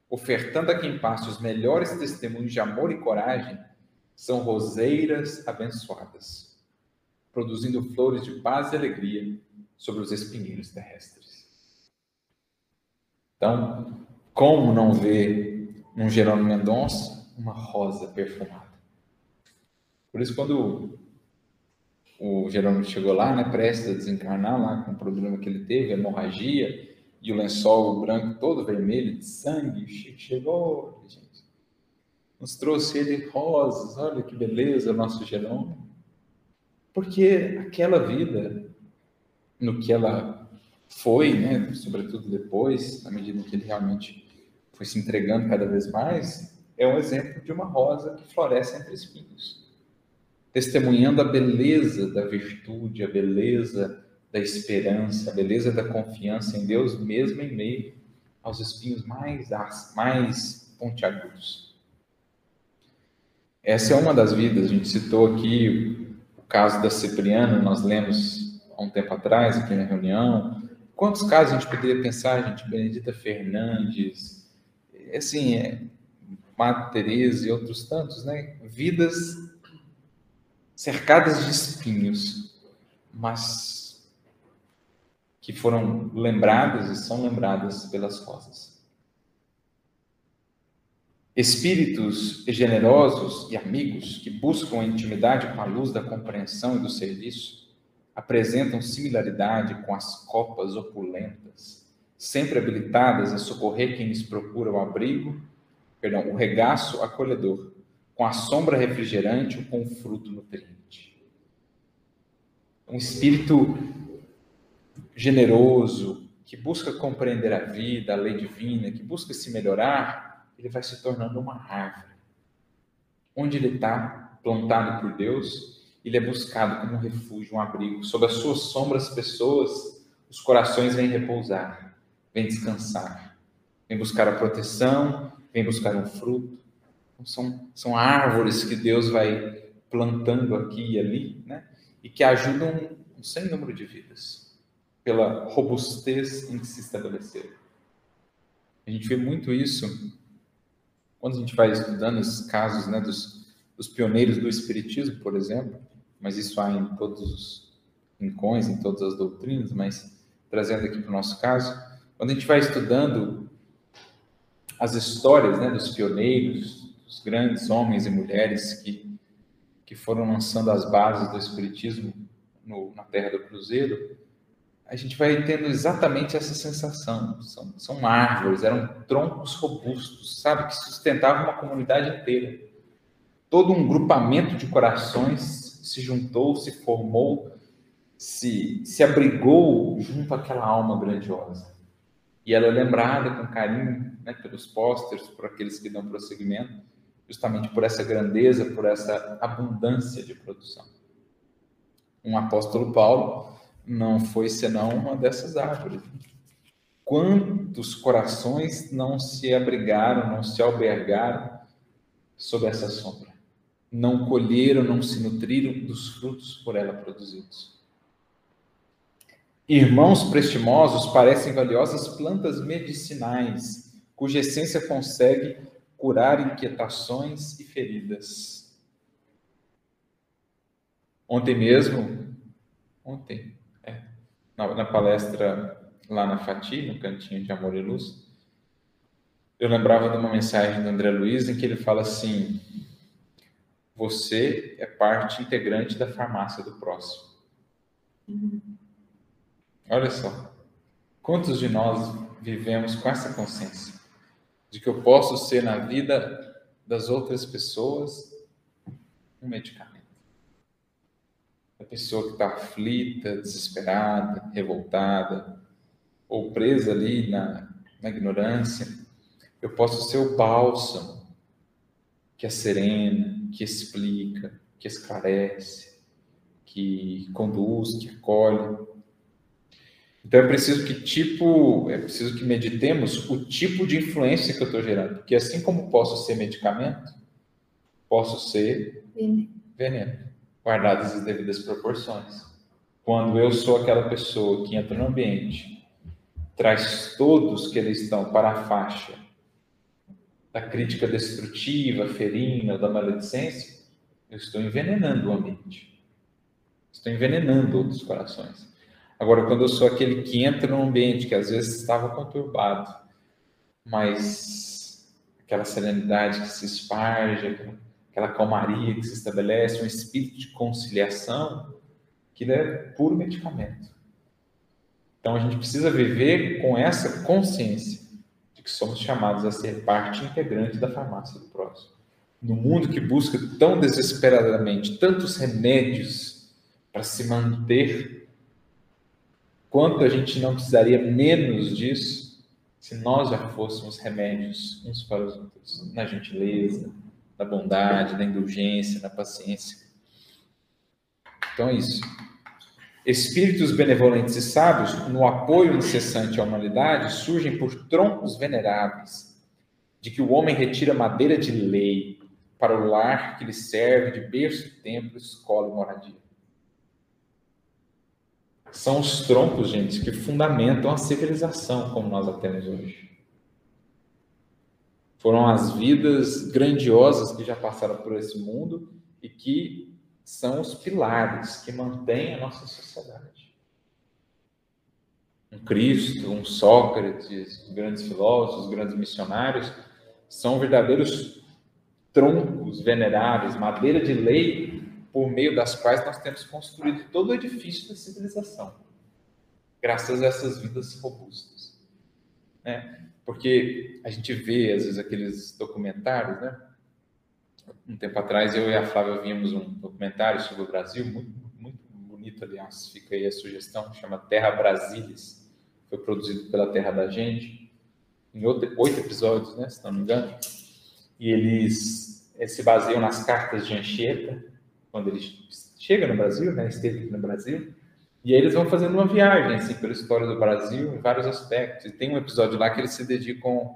ofertando a quem passa os melhores testemunhos de amor e coragem, são roseiras abençoadas, produzindo flores de paz e alegria sobre os espinheiros terrestres. Então, como não ver num Jerônimo Mendonça uma rosa perfumada? Por isso, quando o Jerônimo chegou lá, né, prestes a desencarnar, lá com o problema que ele teve, hemorragia, e o lençol branco todo vermelho de sangue, chegou, gente nos trouxe ele rosas, olha que beleza, nosso Jerônimo. Porque aquela vida, no que ela foi, né, sobretudo depois, na medida que ele realmente foi se entregando cada vez mais, é um exemplo de uma rosa que floresce entre espinhos, testemunhando a beleza da virtude, a beleza da esperança, a beleza da confiança em Deus, mesmo em meio aos espinhos mais, mais pontiagudos. Essa é uma das vidas. A gente citou aqui o caso da Cipriana, nós lemos há um tempo atrás, aqui na reunião. Quantos casos a gente poderia pensar, gente? Benedita Fernandes, assim, é, Teresa e outros tantos, né? Vidas cercadas de espinhos, mas que foram lembradas e são lembradas pelas rosas. Espíritos generosos e amigos que buscam a intimidade com a luz da compreensão e do serviço apresentam similaridade com as copas opulentas, sempre habilitadas a socorrer quem lhes procura o abrigo, perdão, o regaço acolhedor, com a sombra refrigerante ou com o fruto nutriente. Um espírito generoso que busca compreender a vida, a lei divina, que busca se melhorar, ele vai se tornando uma árvore. Onde ele está, plantado por Deus, ele é buscado como um refúgio, um abrigo. Sob as suas sombras, pessoas, os corações vêm repousar, vêm descansar, vêm buscar a proteção, vêm buscar um fruto. Então, são, são árvores que Deus vai plantando aqui e ali, né? E que ajudam um sem número de vidas, pela robustez em que se estabeleceram. A gente vê muito isso quando a gente vai estudando os casos né, dos, dos pioneiros do Espiritismo, por exemplo, mas isso há em todos os rincões, em todas as doutrinas, mas trazendo aqui para o nosso caso, quando a gente vai estudando as histórias né, dos pioneiros, dos grandes homens e mulheres que, que foram lançando as bases do Espiritismo no, na Terra do Cruzeiro, a gente vai tendo exatamente essa sensação. São, são árvores, eram troncos robustos, sabe, que sustentavam uma comunidade inteira. Todo um grupamento de corações se juntou, se formou, se, se abrigou junto àquela alma grandiosa. E ela é lembrada com carinho né, pelos pósteres, por aqueles que dão prosseguimento, justamente por essa grandeza, por essa abundância de produção. Um apóstolo Paulo não foi senão uma dessas árvores. Quantos corações não se abrigaram, não se albergaram sob essa sombra? Não colheram, não se nutriram dos frutos por ela produzidos. Irmãos prestimosos parecem valiosas plantas medicinais, cuja essência consegue curar inquietações e feridas. Ontem mesmo, ontem, é, na, na, palestra lá na Fati, no cantinho de Amor e Luz, eu lembrava de uma mensagem do André Luiz em que ele fala assim: Você é parte integrante da farmácia do próximo. Uhum. Olha só, quantos de nós vivemos com essa consciência de que eu posso ser na vida das outras pessoas um medicamento? A pessoa que está aflita, desesperada, revoltada, ou presa ali na, na ignorância, eu posso ser o bálsamo que é serena, que explica, que esclarece, que conduz, que acolhe. Então é preciso que tipo, é preciso que meditemos o tipo de influência que eu estou gerando, porque assim como posso ser medicamento, posso ser veneno, veneno guardadas as devidas proporções. Quando eu sou aquela pessoa que entra no ambiente, traz todos que eles estão para a faixa da crítica destrutiva, ferina, da maledicência, eu estou envenenando o ambiente. Estou envenenando outros corações. Agora, quando eu sou aquele que entra num ambiente que às vezes estava conturbado, mas aquela serenidade que se esparge, aquela calmaria que se estabelece, um espírito de conciliação, que é puro medicamento. Então a gente precisa viver com essa consciência de que somos chamados a ser parte integrante da farmácia do próximo. No mundo que busca tão desesperadamente tantos remédios para se manter Quanto a gente não precisaria menos disso se nós já fôssemos remédios uns para os outros, na gentileza, na bondade, na indulgência, na paciência. Então é isso. Espíritos benevolentes e sábios, no apoio incessante à humanidade, surgem por troncos veneráveis, de que o homem retira madeira de lei para o lar que lhe serve de berço, templo, escola e moradia. São os troncos, gente, que fundamentam a civilização como nós a temos hoje. Foram as vidas grandiosas que já passaram por esse mundo e que são os pilares que mantêm a nossa sociedade. Um Cristo, um Sócrates, grandes filósofos, grandes missionários, são verdadeiros troncos veneráveis, madeira de lei por meio das quais nós temos construído todo o edifício da civilização, graças a essas vidas robustas. Né? Porque a gente vê, às vezes, aqueles documentários, né? Um tempo atrás, eu e a Flávia vimos um documentário sobre o Brasil, muito, muito bonito, aliás, fica aí a sugestão, chama Terra Brasilis, foi produzido pela Terra da Gente, em oito, episódios, né, se não me engano, e eles, eles se baseiam nas cartas de Anchieta, quando ele chega no Brasil, né, esteve aqui no Brasil, e aí eles vão fazendo uma viagem assim pela história do Brasil em vários aspectos. E tem um episódio lá que eles se dedicam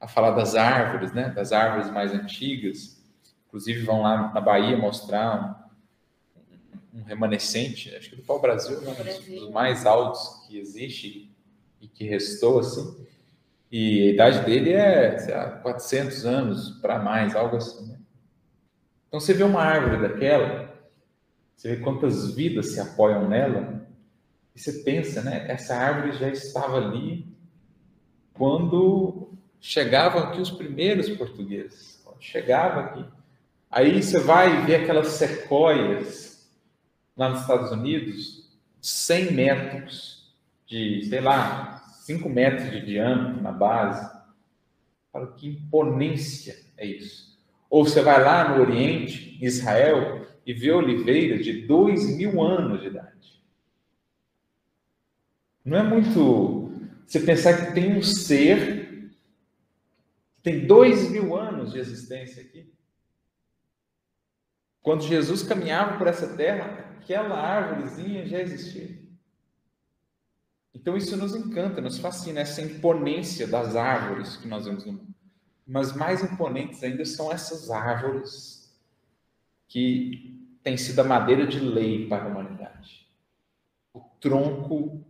a falar das árvores, né, das árvores mais antigas. Inclusive vão lá na Bahia mostrar um, um remanescente, acho que do pau-brasil, né, um dos mais altos que existe e que restou assim. E a idade dele é, sei lá, 400 anos para mais, algo assim. Né? Então você vê uma árvore daquela, você vê quantas vidas se apoiam nela, e você pensa, né? Essa árvore já estava ali quando chegavam aqui os primeiros portugueses. Chegava aqui. Aí você vai ver aquelas sequoias lá nos Estados Unidos, 100 metros de, sei lá, 5 metros de diâmetro na base. Fala que imponência é isso. Ou você vai lá no Oriente, em Israel, e vê oliveiras de dois mil anos de idade. Não é muito você pensar que tem um ser que tem dois mil anos de existência aqui. Quando Jesus caminhava por essa terra, aquela árvorezinha já existia. Então isso nos encanta, nos fascina, essa imponência das árvores que nós vemos no mundo. Mas mais imponentes ainda são essas árvores que têm sido a madeira de lei para a humanidade. O tronco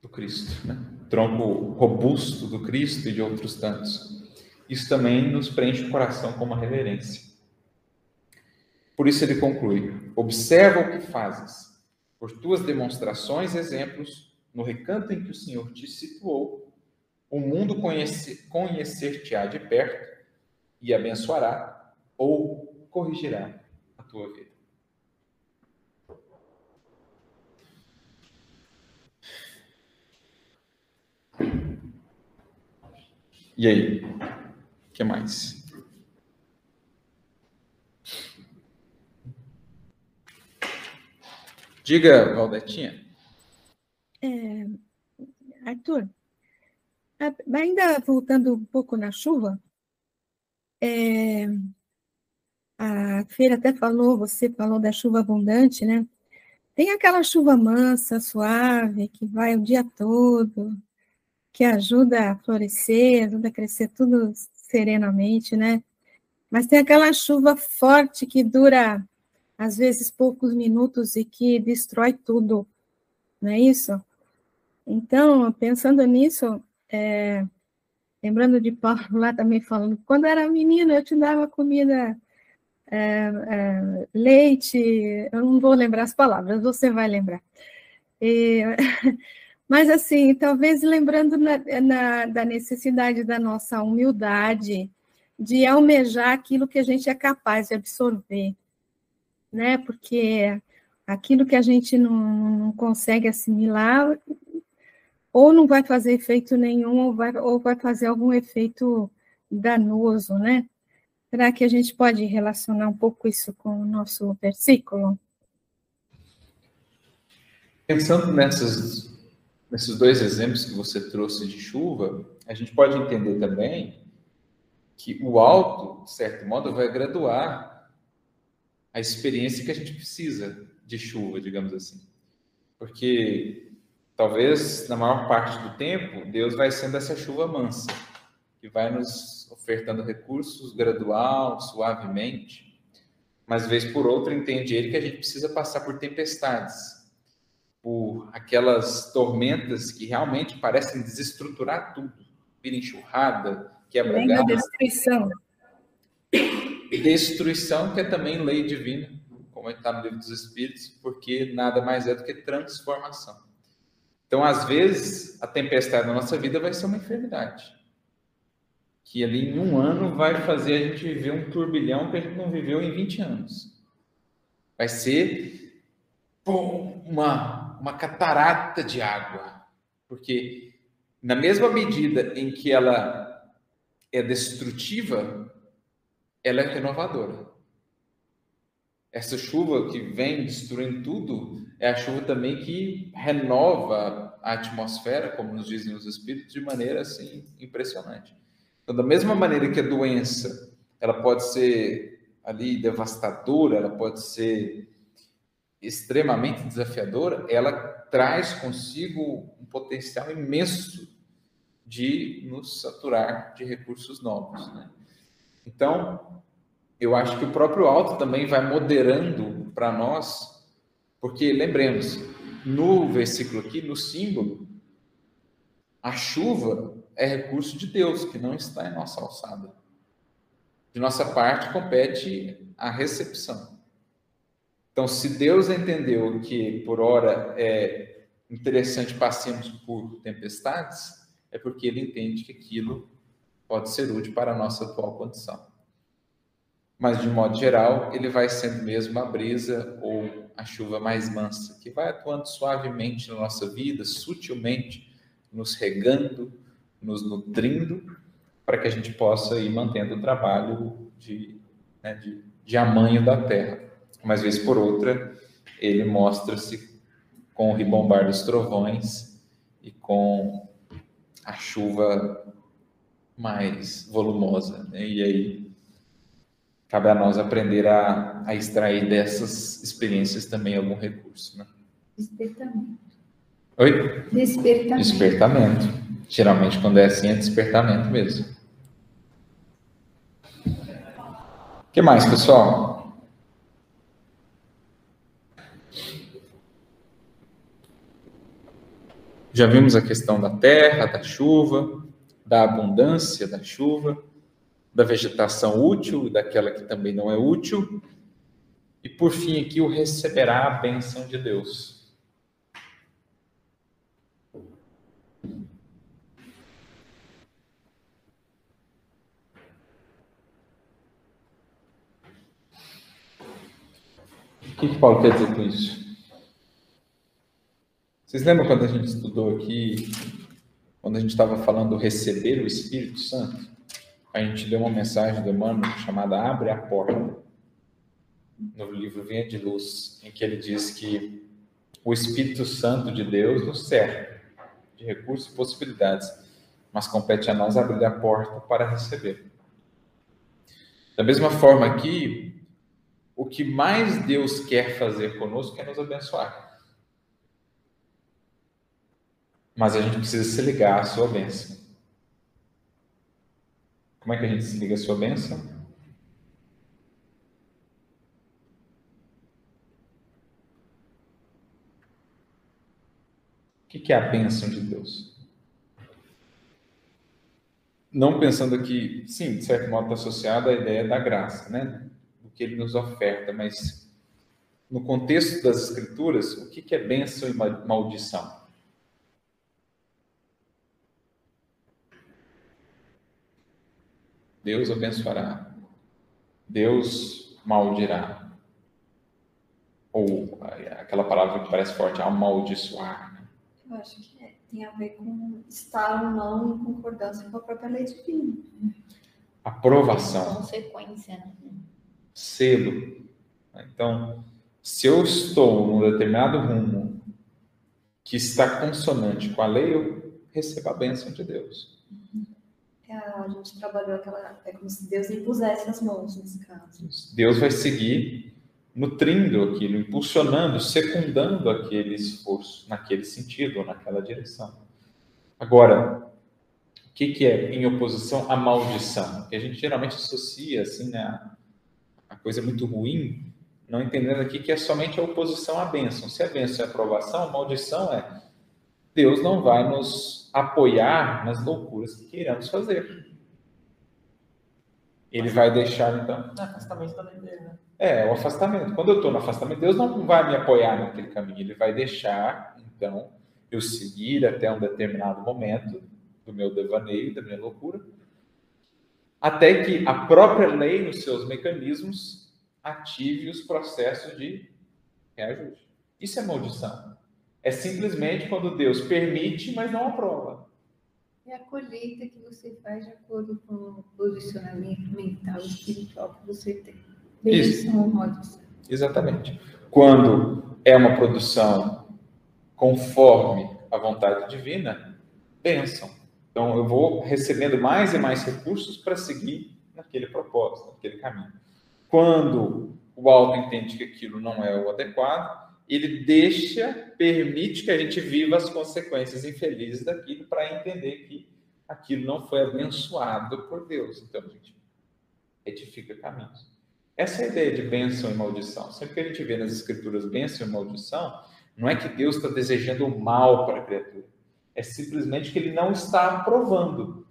do Cristo, né? o tronco robusto do Cristo e de outros tantos. Isso também nos preenche o coração com uma reverência. Por isso ele conclui: observa o que fazes por tuas demonstrações e exemplos, no recanto em que o Senhor te situou, o mundo conhecer-te-á de perto e abençoará ou corrigirá a tua vida. E aí? O que mais? Diga, Valdetinha. É, Arthur, ainda voltando um pouco na chuva, é, a Feira até falou, você falou da chuva abundante, né? Tem aquela chuva mansa, suave, que vai o dia todo, que ajuda a florescer, ajuda a crescer tudo serenamente, né? Mas tem aquela chuva forte que dura às vezes poucos minutos e que destrói tudo, não é isso? Então, pensando nisso, é, lembrando de Paulo lá também falando, quando era menina eu te dava comida, é, é, leite, eu não vou lembrar as palavras, você vai lembrar. E, mas assim, talvez lembrando na, na, da necessidade da nossa humildade, de almejar aquilo que a gente é capaz de absorver né? Porque aquilo que a gente não, não consegue assimilar, ou não vai fazer efeito nenhum, ou vai, ou vai fazer algum efeito danoso, né? Será que a gente pode relacionar um pouco isso com o nosso versículo? Pensando nessas, nesses dois exemplos que você trouxe de chuva, a gente pode entender também que o alto, de certo modo, vai graduar a experiência que a gente precisa de chuva, digamos assim. Porque talvez na maior parte do tempo Deus vai sendo essa chuva mansa, que vai nos ofertando recursos gradual, suavemente, mas vez por outra entende ele que a gente precisa passar por tempestades, por aquelas tormentas que realmente parecem desestruturar tudo, vir enxurrada, quebra galho. destruição destruição, que é também lei divina, como está no livro dos Espíritos, porque nada mais é do que transformação. Então, às vezes, a tempestade na nossa vida vai ser uma enfermidade, que ali em um ano vai fazer a gente viver um turbilhão que a gente não viveu em 20 anos. Vai ser uma, uma catarata de água, porque na mesma medida em que ela é destrutiva, ela é renovadora. Essa chuva que vem destruindo tudo é a chuva também que renova a atmosfera, como nos dizem os espíritos, de maneira assim impressionante. Então, da mesma maneira que a doença, ela pode ser ali devastadora, ela pode ser extremamente desafiadora, ela traz consigo um potencial imenso de nos saturar de recursos novos, né? Então, eu acho que o próprio alto também vai moderando para nós, porque lembremos, no versículo aqui, no símbolo, a chuva é recurso de Deus, que não está em nossa alçada. De nossa parte, compete a recepção. Então, se Deus entendeu que por hora é interessante passemos por tempestades, é porque ele entende que aquilo pode ser útil para a nossa atual condição. Mas, de modo geral, ele vai sendo mesmo a brisa ou a chuva mais mansa, que vai atuando suavemente na nossa vida, sutilmente, nos regando, nos nutrindo, para que a gente possa ir mantendo o trabalho de, né, de, de amanho da terra. Mas, vez por outra, ele mostra-se com o ribombar dos trovões e com a chuva mais volumosa. Né? E aí cabe a nós aprender a, a extrair dessas experiências também algum recurso. Né? Despertamento. Oi? Despertamento. Despertamento. Geralmente, quando é assim, é despertamento mesmo. O que mais, pessoal? Já vimos a questão da terra, da chuva, da abundância da chuva, da vegetação útil daquela que também não é útil. E por fim, aqui, o receberá a bênção de Deus. O que, que Paulo quer dizer com isso? Vocês lembram quando a gente estudou aqui, quando a gente estava falando do receber o Espírito Santo? A gente deu uma mensagem do Emmanuel chamada Abre a Porta, no livro Vinha de Luz, em que ele diz que o Espírito Santo de Deus nos serve de recursos e possibilidades, mas compete a nós abrir a porta para receber. Da mesma forma aqui, o que mais Deus quer fazer conosco é nos abençoar. Mas a gente precisa se ligar à sua bênção. Como é que a gente se liga à sua bênção? O que é a bênção de Deus? Não pensando que, sim, de certo modo está associada à ideia da graça, né? que ele nos oferta, mas no contexto das Escrituras, o que é bênção e maldição? Deus abençoará, Deus maldirá. Ou aquela palavra que parece forte, amaldiçoar. Né? Eu acho que é, tem a ver com estar ou não em concordância com a própria lei divina. Aprovação. Consequência, né? selo. Então, se eu estou num determinado rumo que está consonante com a lei, eu recebo a bênção de Deus. É, a gente trabalhou aquela. É como se Deus impusesse as mãos nesse caso. Deus vai seguir nutrindo aquilo, impulsionando, secundando aquele esforço naquele sentido ou naquela direção. Agora, o que, que é em oposição à maldição? Que a gente geralmente associa assim, né, a coisa é muito ruim, não entendendo aqui que é somente a oposição à bênção. Se a bênção é aprovação, a maldição é Deus não vai nos apoiar nas loucuras que queiramos fazer. Ele vai deixar, então. É afastamento também dele, né? É, o afastamento. Quando eu estou no afastamento, Deus não vai me apoiar naquele caminho. Ele vai deixar, então, eu seguir até um determinado momento do meu devaneio, da minha loucura, até que a própria lei, nos seus mecanismos, ative os processos de reajuste. Isso é maldição. É simplesmente quando Deus permite, mas não aprova. É a colheita que você faz de acordo com o posicionamento mental e espiritual que você tem. Maldição. Exatamente. Quando é uma produção conforme a vontade divina, bênção. Então, eu vou recebendo mais e mais recursos para seguir naquele propósito, naquele caminho. Quando o alto entende que aquilo não é o adequado, ele deixa, permite que a gente viva as consequências infelizes daquilo para entender que aquilo não foi abençoado por Deus. Então, a gente edifica caminhos. Essa é ideia de bênção e maldição. Sempre que a gente vê nas escrituras bênção e maldição, não é que Deus está desejando o mal para a criatura. É simplesmente que ele não está aprovando.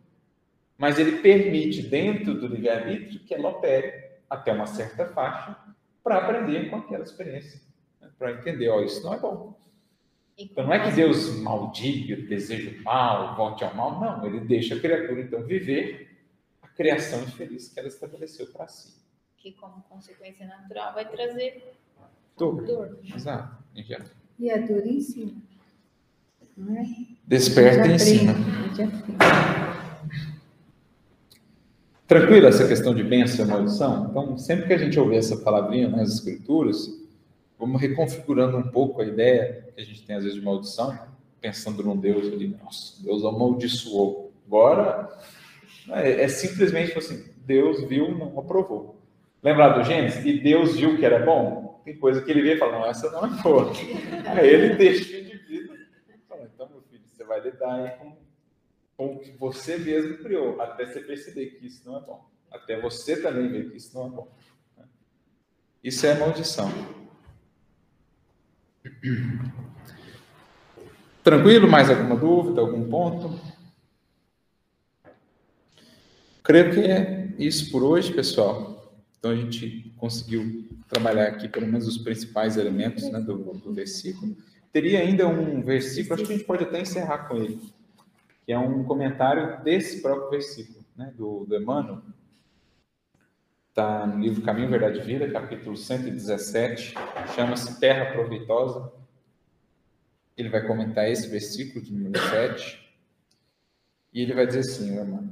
Mas ele permite, dentro do livre-arbítrio, que ela opere até uma certa faixa para aprender com aquela experiência. Para entender, ó, isso não é bom. Então não é que Deus maldiga, deseja o mal, volte ao mal. Não, ele deixa a criatura, então, viver a criação infeliz que ela estabeleceu para si. Que, como consequência natural, vai trazer dor. dor. Exato. E a dor em si. Desperta e ensina. Tranquilo essa questão de bênção e maldição? Então, sempre que a gente ouvir essa palavrinha nas escrituras, vamos reconfigurando um pouco a ideia que a gente tem às vezes de maldição, pensando num Deus ali, nossa, Deus amaldiçoou. Agora, é, é simplesmente assim, Deus viu, não aprovou. Lembrar do Gênesis? E Deus viu que era bom? Tem coisa que ele vê e fala, não, essa não é boa. Aí ele deixa Você vai lidar com, com o que você mesmo criou, até você perceber que isso não é bom. Até você também ver que isso não é bom. Isso é maldição. Tranquilo? Mais alguma dúvida, algum ponto? Creio que é isso por hoje, pessoal. Então a gente conseguiu trabalhar aqui pelo menos os principais elementos né, do, do versículo. Teria ainda um versículo, acho que a gente pode até encerrar com ele, que é um comentário desse próprio versículo, né, do, do Emmanuel. Está no livro Caminho, Verdade e Vida, capítulo 117, chama-se Terra Proveitosa. Ele vai comentar esse versículo de número 7, e ele vai dizer assim, Emmanuel.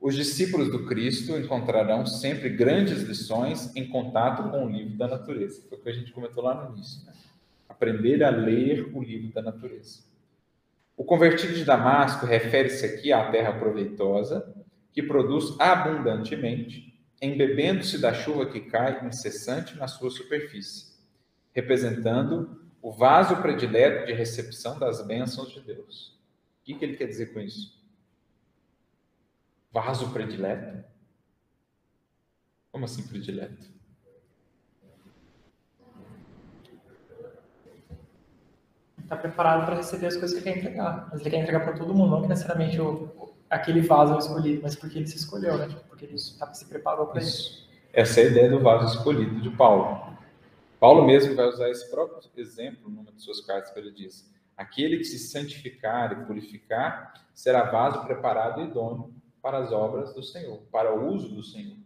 Os discípulos do Cristo encontrarão sempre grandes lições em contato com o livro da natureza. Foi o que a gente comentou lá no início. Né? Aprender a ler o livro da natureza. O convertido de Damasco refere-se aqui à terra proveitosa, que produz abundantemente, embebendo-se da chuva que cai incessante na sua superfície, representando o vaso predileto de recepção das bênçãos de Deus. O que, ele quer dizer com isso? Vaso predileto? Como assim predileto? Está preparado para receber as coisas que ele quer entregar. Mas ele quer entregar para todo mundo, não que necessariamente o, aquele vaso é escolhido, mas porque ele se escolheu, né? Tipo, porque ele se preparou para isso. isso. Essa é a ideia do vaso escolhido de Paulo. Paulo mesmo vai usar esse próprio exemplo numa de suas cartas que ele diz: Aquele que se santificar e purificar será vaso preparado e idôneo para as obras do Senhor, para o uso do Senhor.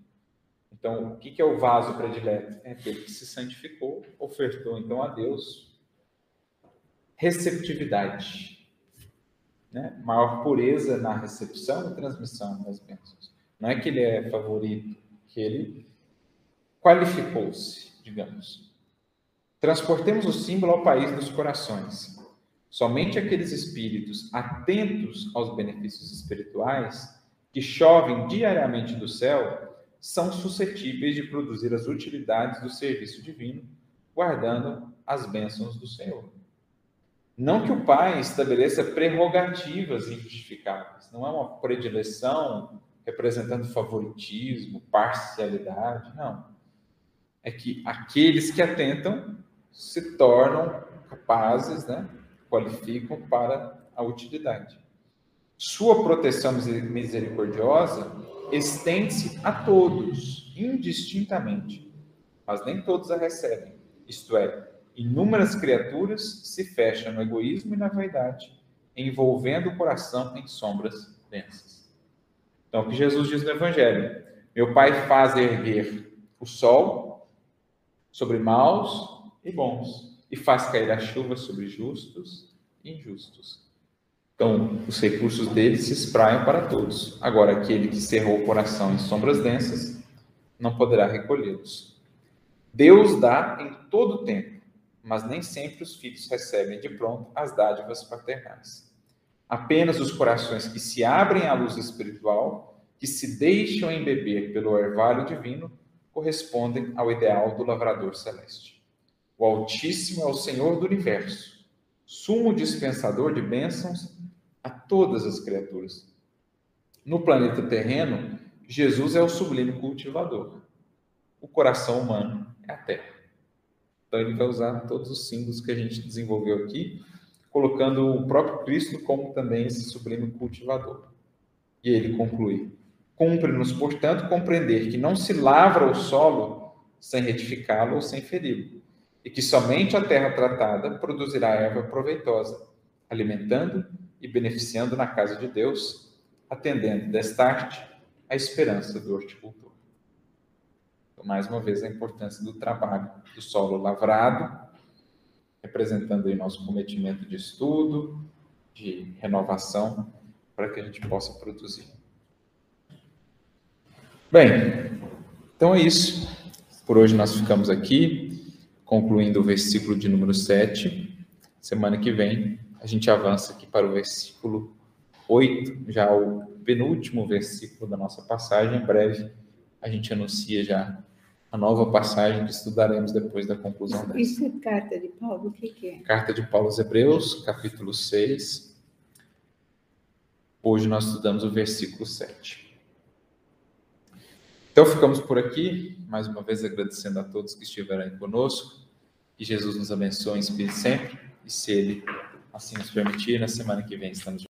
Então, o que é o vaso predileto? É aquele que se santificou, ofertou então a Deus receptividade, né? maior pureza na recepção e transmissão das bênçãos. Não é que ele é favorito, que ele qualificou-se, digamos. Transportemos o símbolo ao país dos corações. Somente aqueles espíritos atentos aos benefícios espirituais que chovem diariamente do céu são suscetíveis de produzir as utilidades do serviço divino, guardando as bênçãos do Senhor. Não que o Pai estabeleça prerrogativas injustificáveis, não é uma predileção representando favoritismo, parcialidade, não. É que aqueles que atentam se tornam capazes, né, qualificam para a utilidade. Sua proteção misericordiosa estende-se a todos, indistintamente, mas nem todos a recebem. Isto é, inúmeras criaturas se fecham no egoísmo e na vaidade, envolvendo o coração em sombras densas. Então, o que Jesus diz no Evangelho: Meu Pai faz erguer o sol sobre maus e bons, e faz cair a chuva sobre justos e injustos. Então, os recursos dele se espraiam para todos. Agora, aquele que cerrou o coração em sombras densas, não poderá recolhê-los. Deus dá em todo tempo, mas nem sempre os filhos recebem de pronto as dádivas paternais. Apenas os corações que se abrem à luz espiritual, que se deixam embeber pelo orvalho divino, correspondem ao ideal do lavrador celeste. O Altíssimo é o Senhor do universo, sumo dispensador de bênçãos a todas as criaturas. No planeta terreno, Jesus é o sublime cultivador. O coração humano é a terra. Então ele vai usar todos os símbolos que a gente desenvolveu aqui, colocando o próprio Cristo como também esse sublime cultivador. E ele conclui: Cumpre-nos, portanto, compreender que não se lavra o solo sem retificá-lo ou sem feri-lo, e que somente a terra tratada produzirá erva proveitosa, alimentando e beneficiando na casa de Deus, atendendo destarte a esperança do horticultor. Então, mais uma vez, a importância do trabalho do solo lavrado, representando aí nosso cometimento de estudo, de renovação, para que a gente possa produzir. Bem, então é isso. Por hoje nós ficamos aqui, concluindo o versículo de número 7. Semana que vem a gente avança aqui para o versículo 8, já o penúltimo versículo da nossa passagem. Em breve a gente anuncia já a nova passagem que estudaremos depois da conclusão dessa. Isso é carta de Paulo? O que, que é? Carta de Paulo aos Hebreus, capítulo 6, Hoje nós estudamos o versículo 7. Então ficamos por aqui, mais uma vez agradecendo a todos que estiveram conosco. Que Jesus nos abençoe inspire sempre, e se Ele assim nos permitir, na semana que vem estamos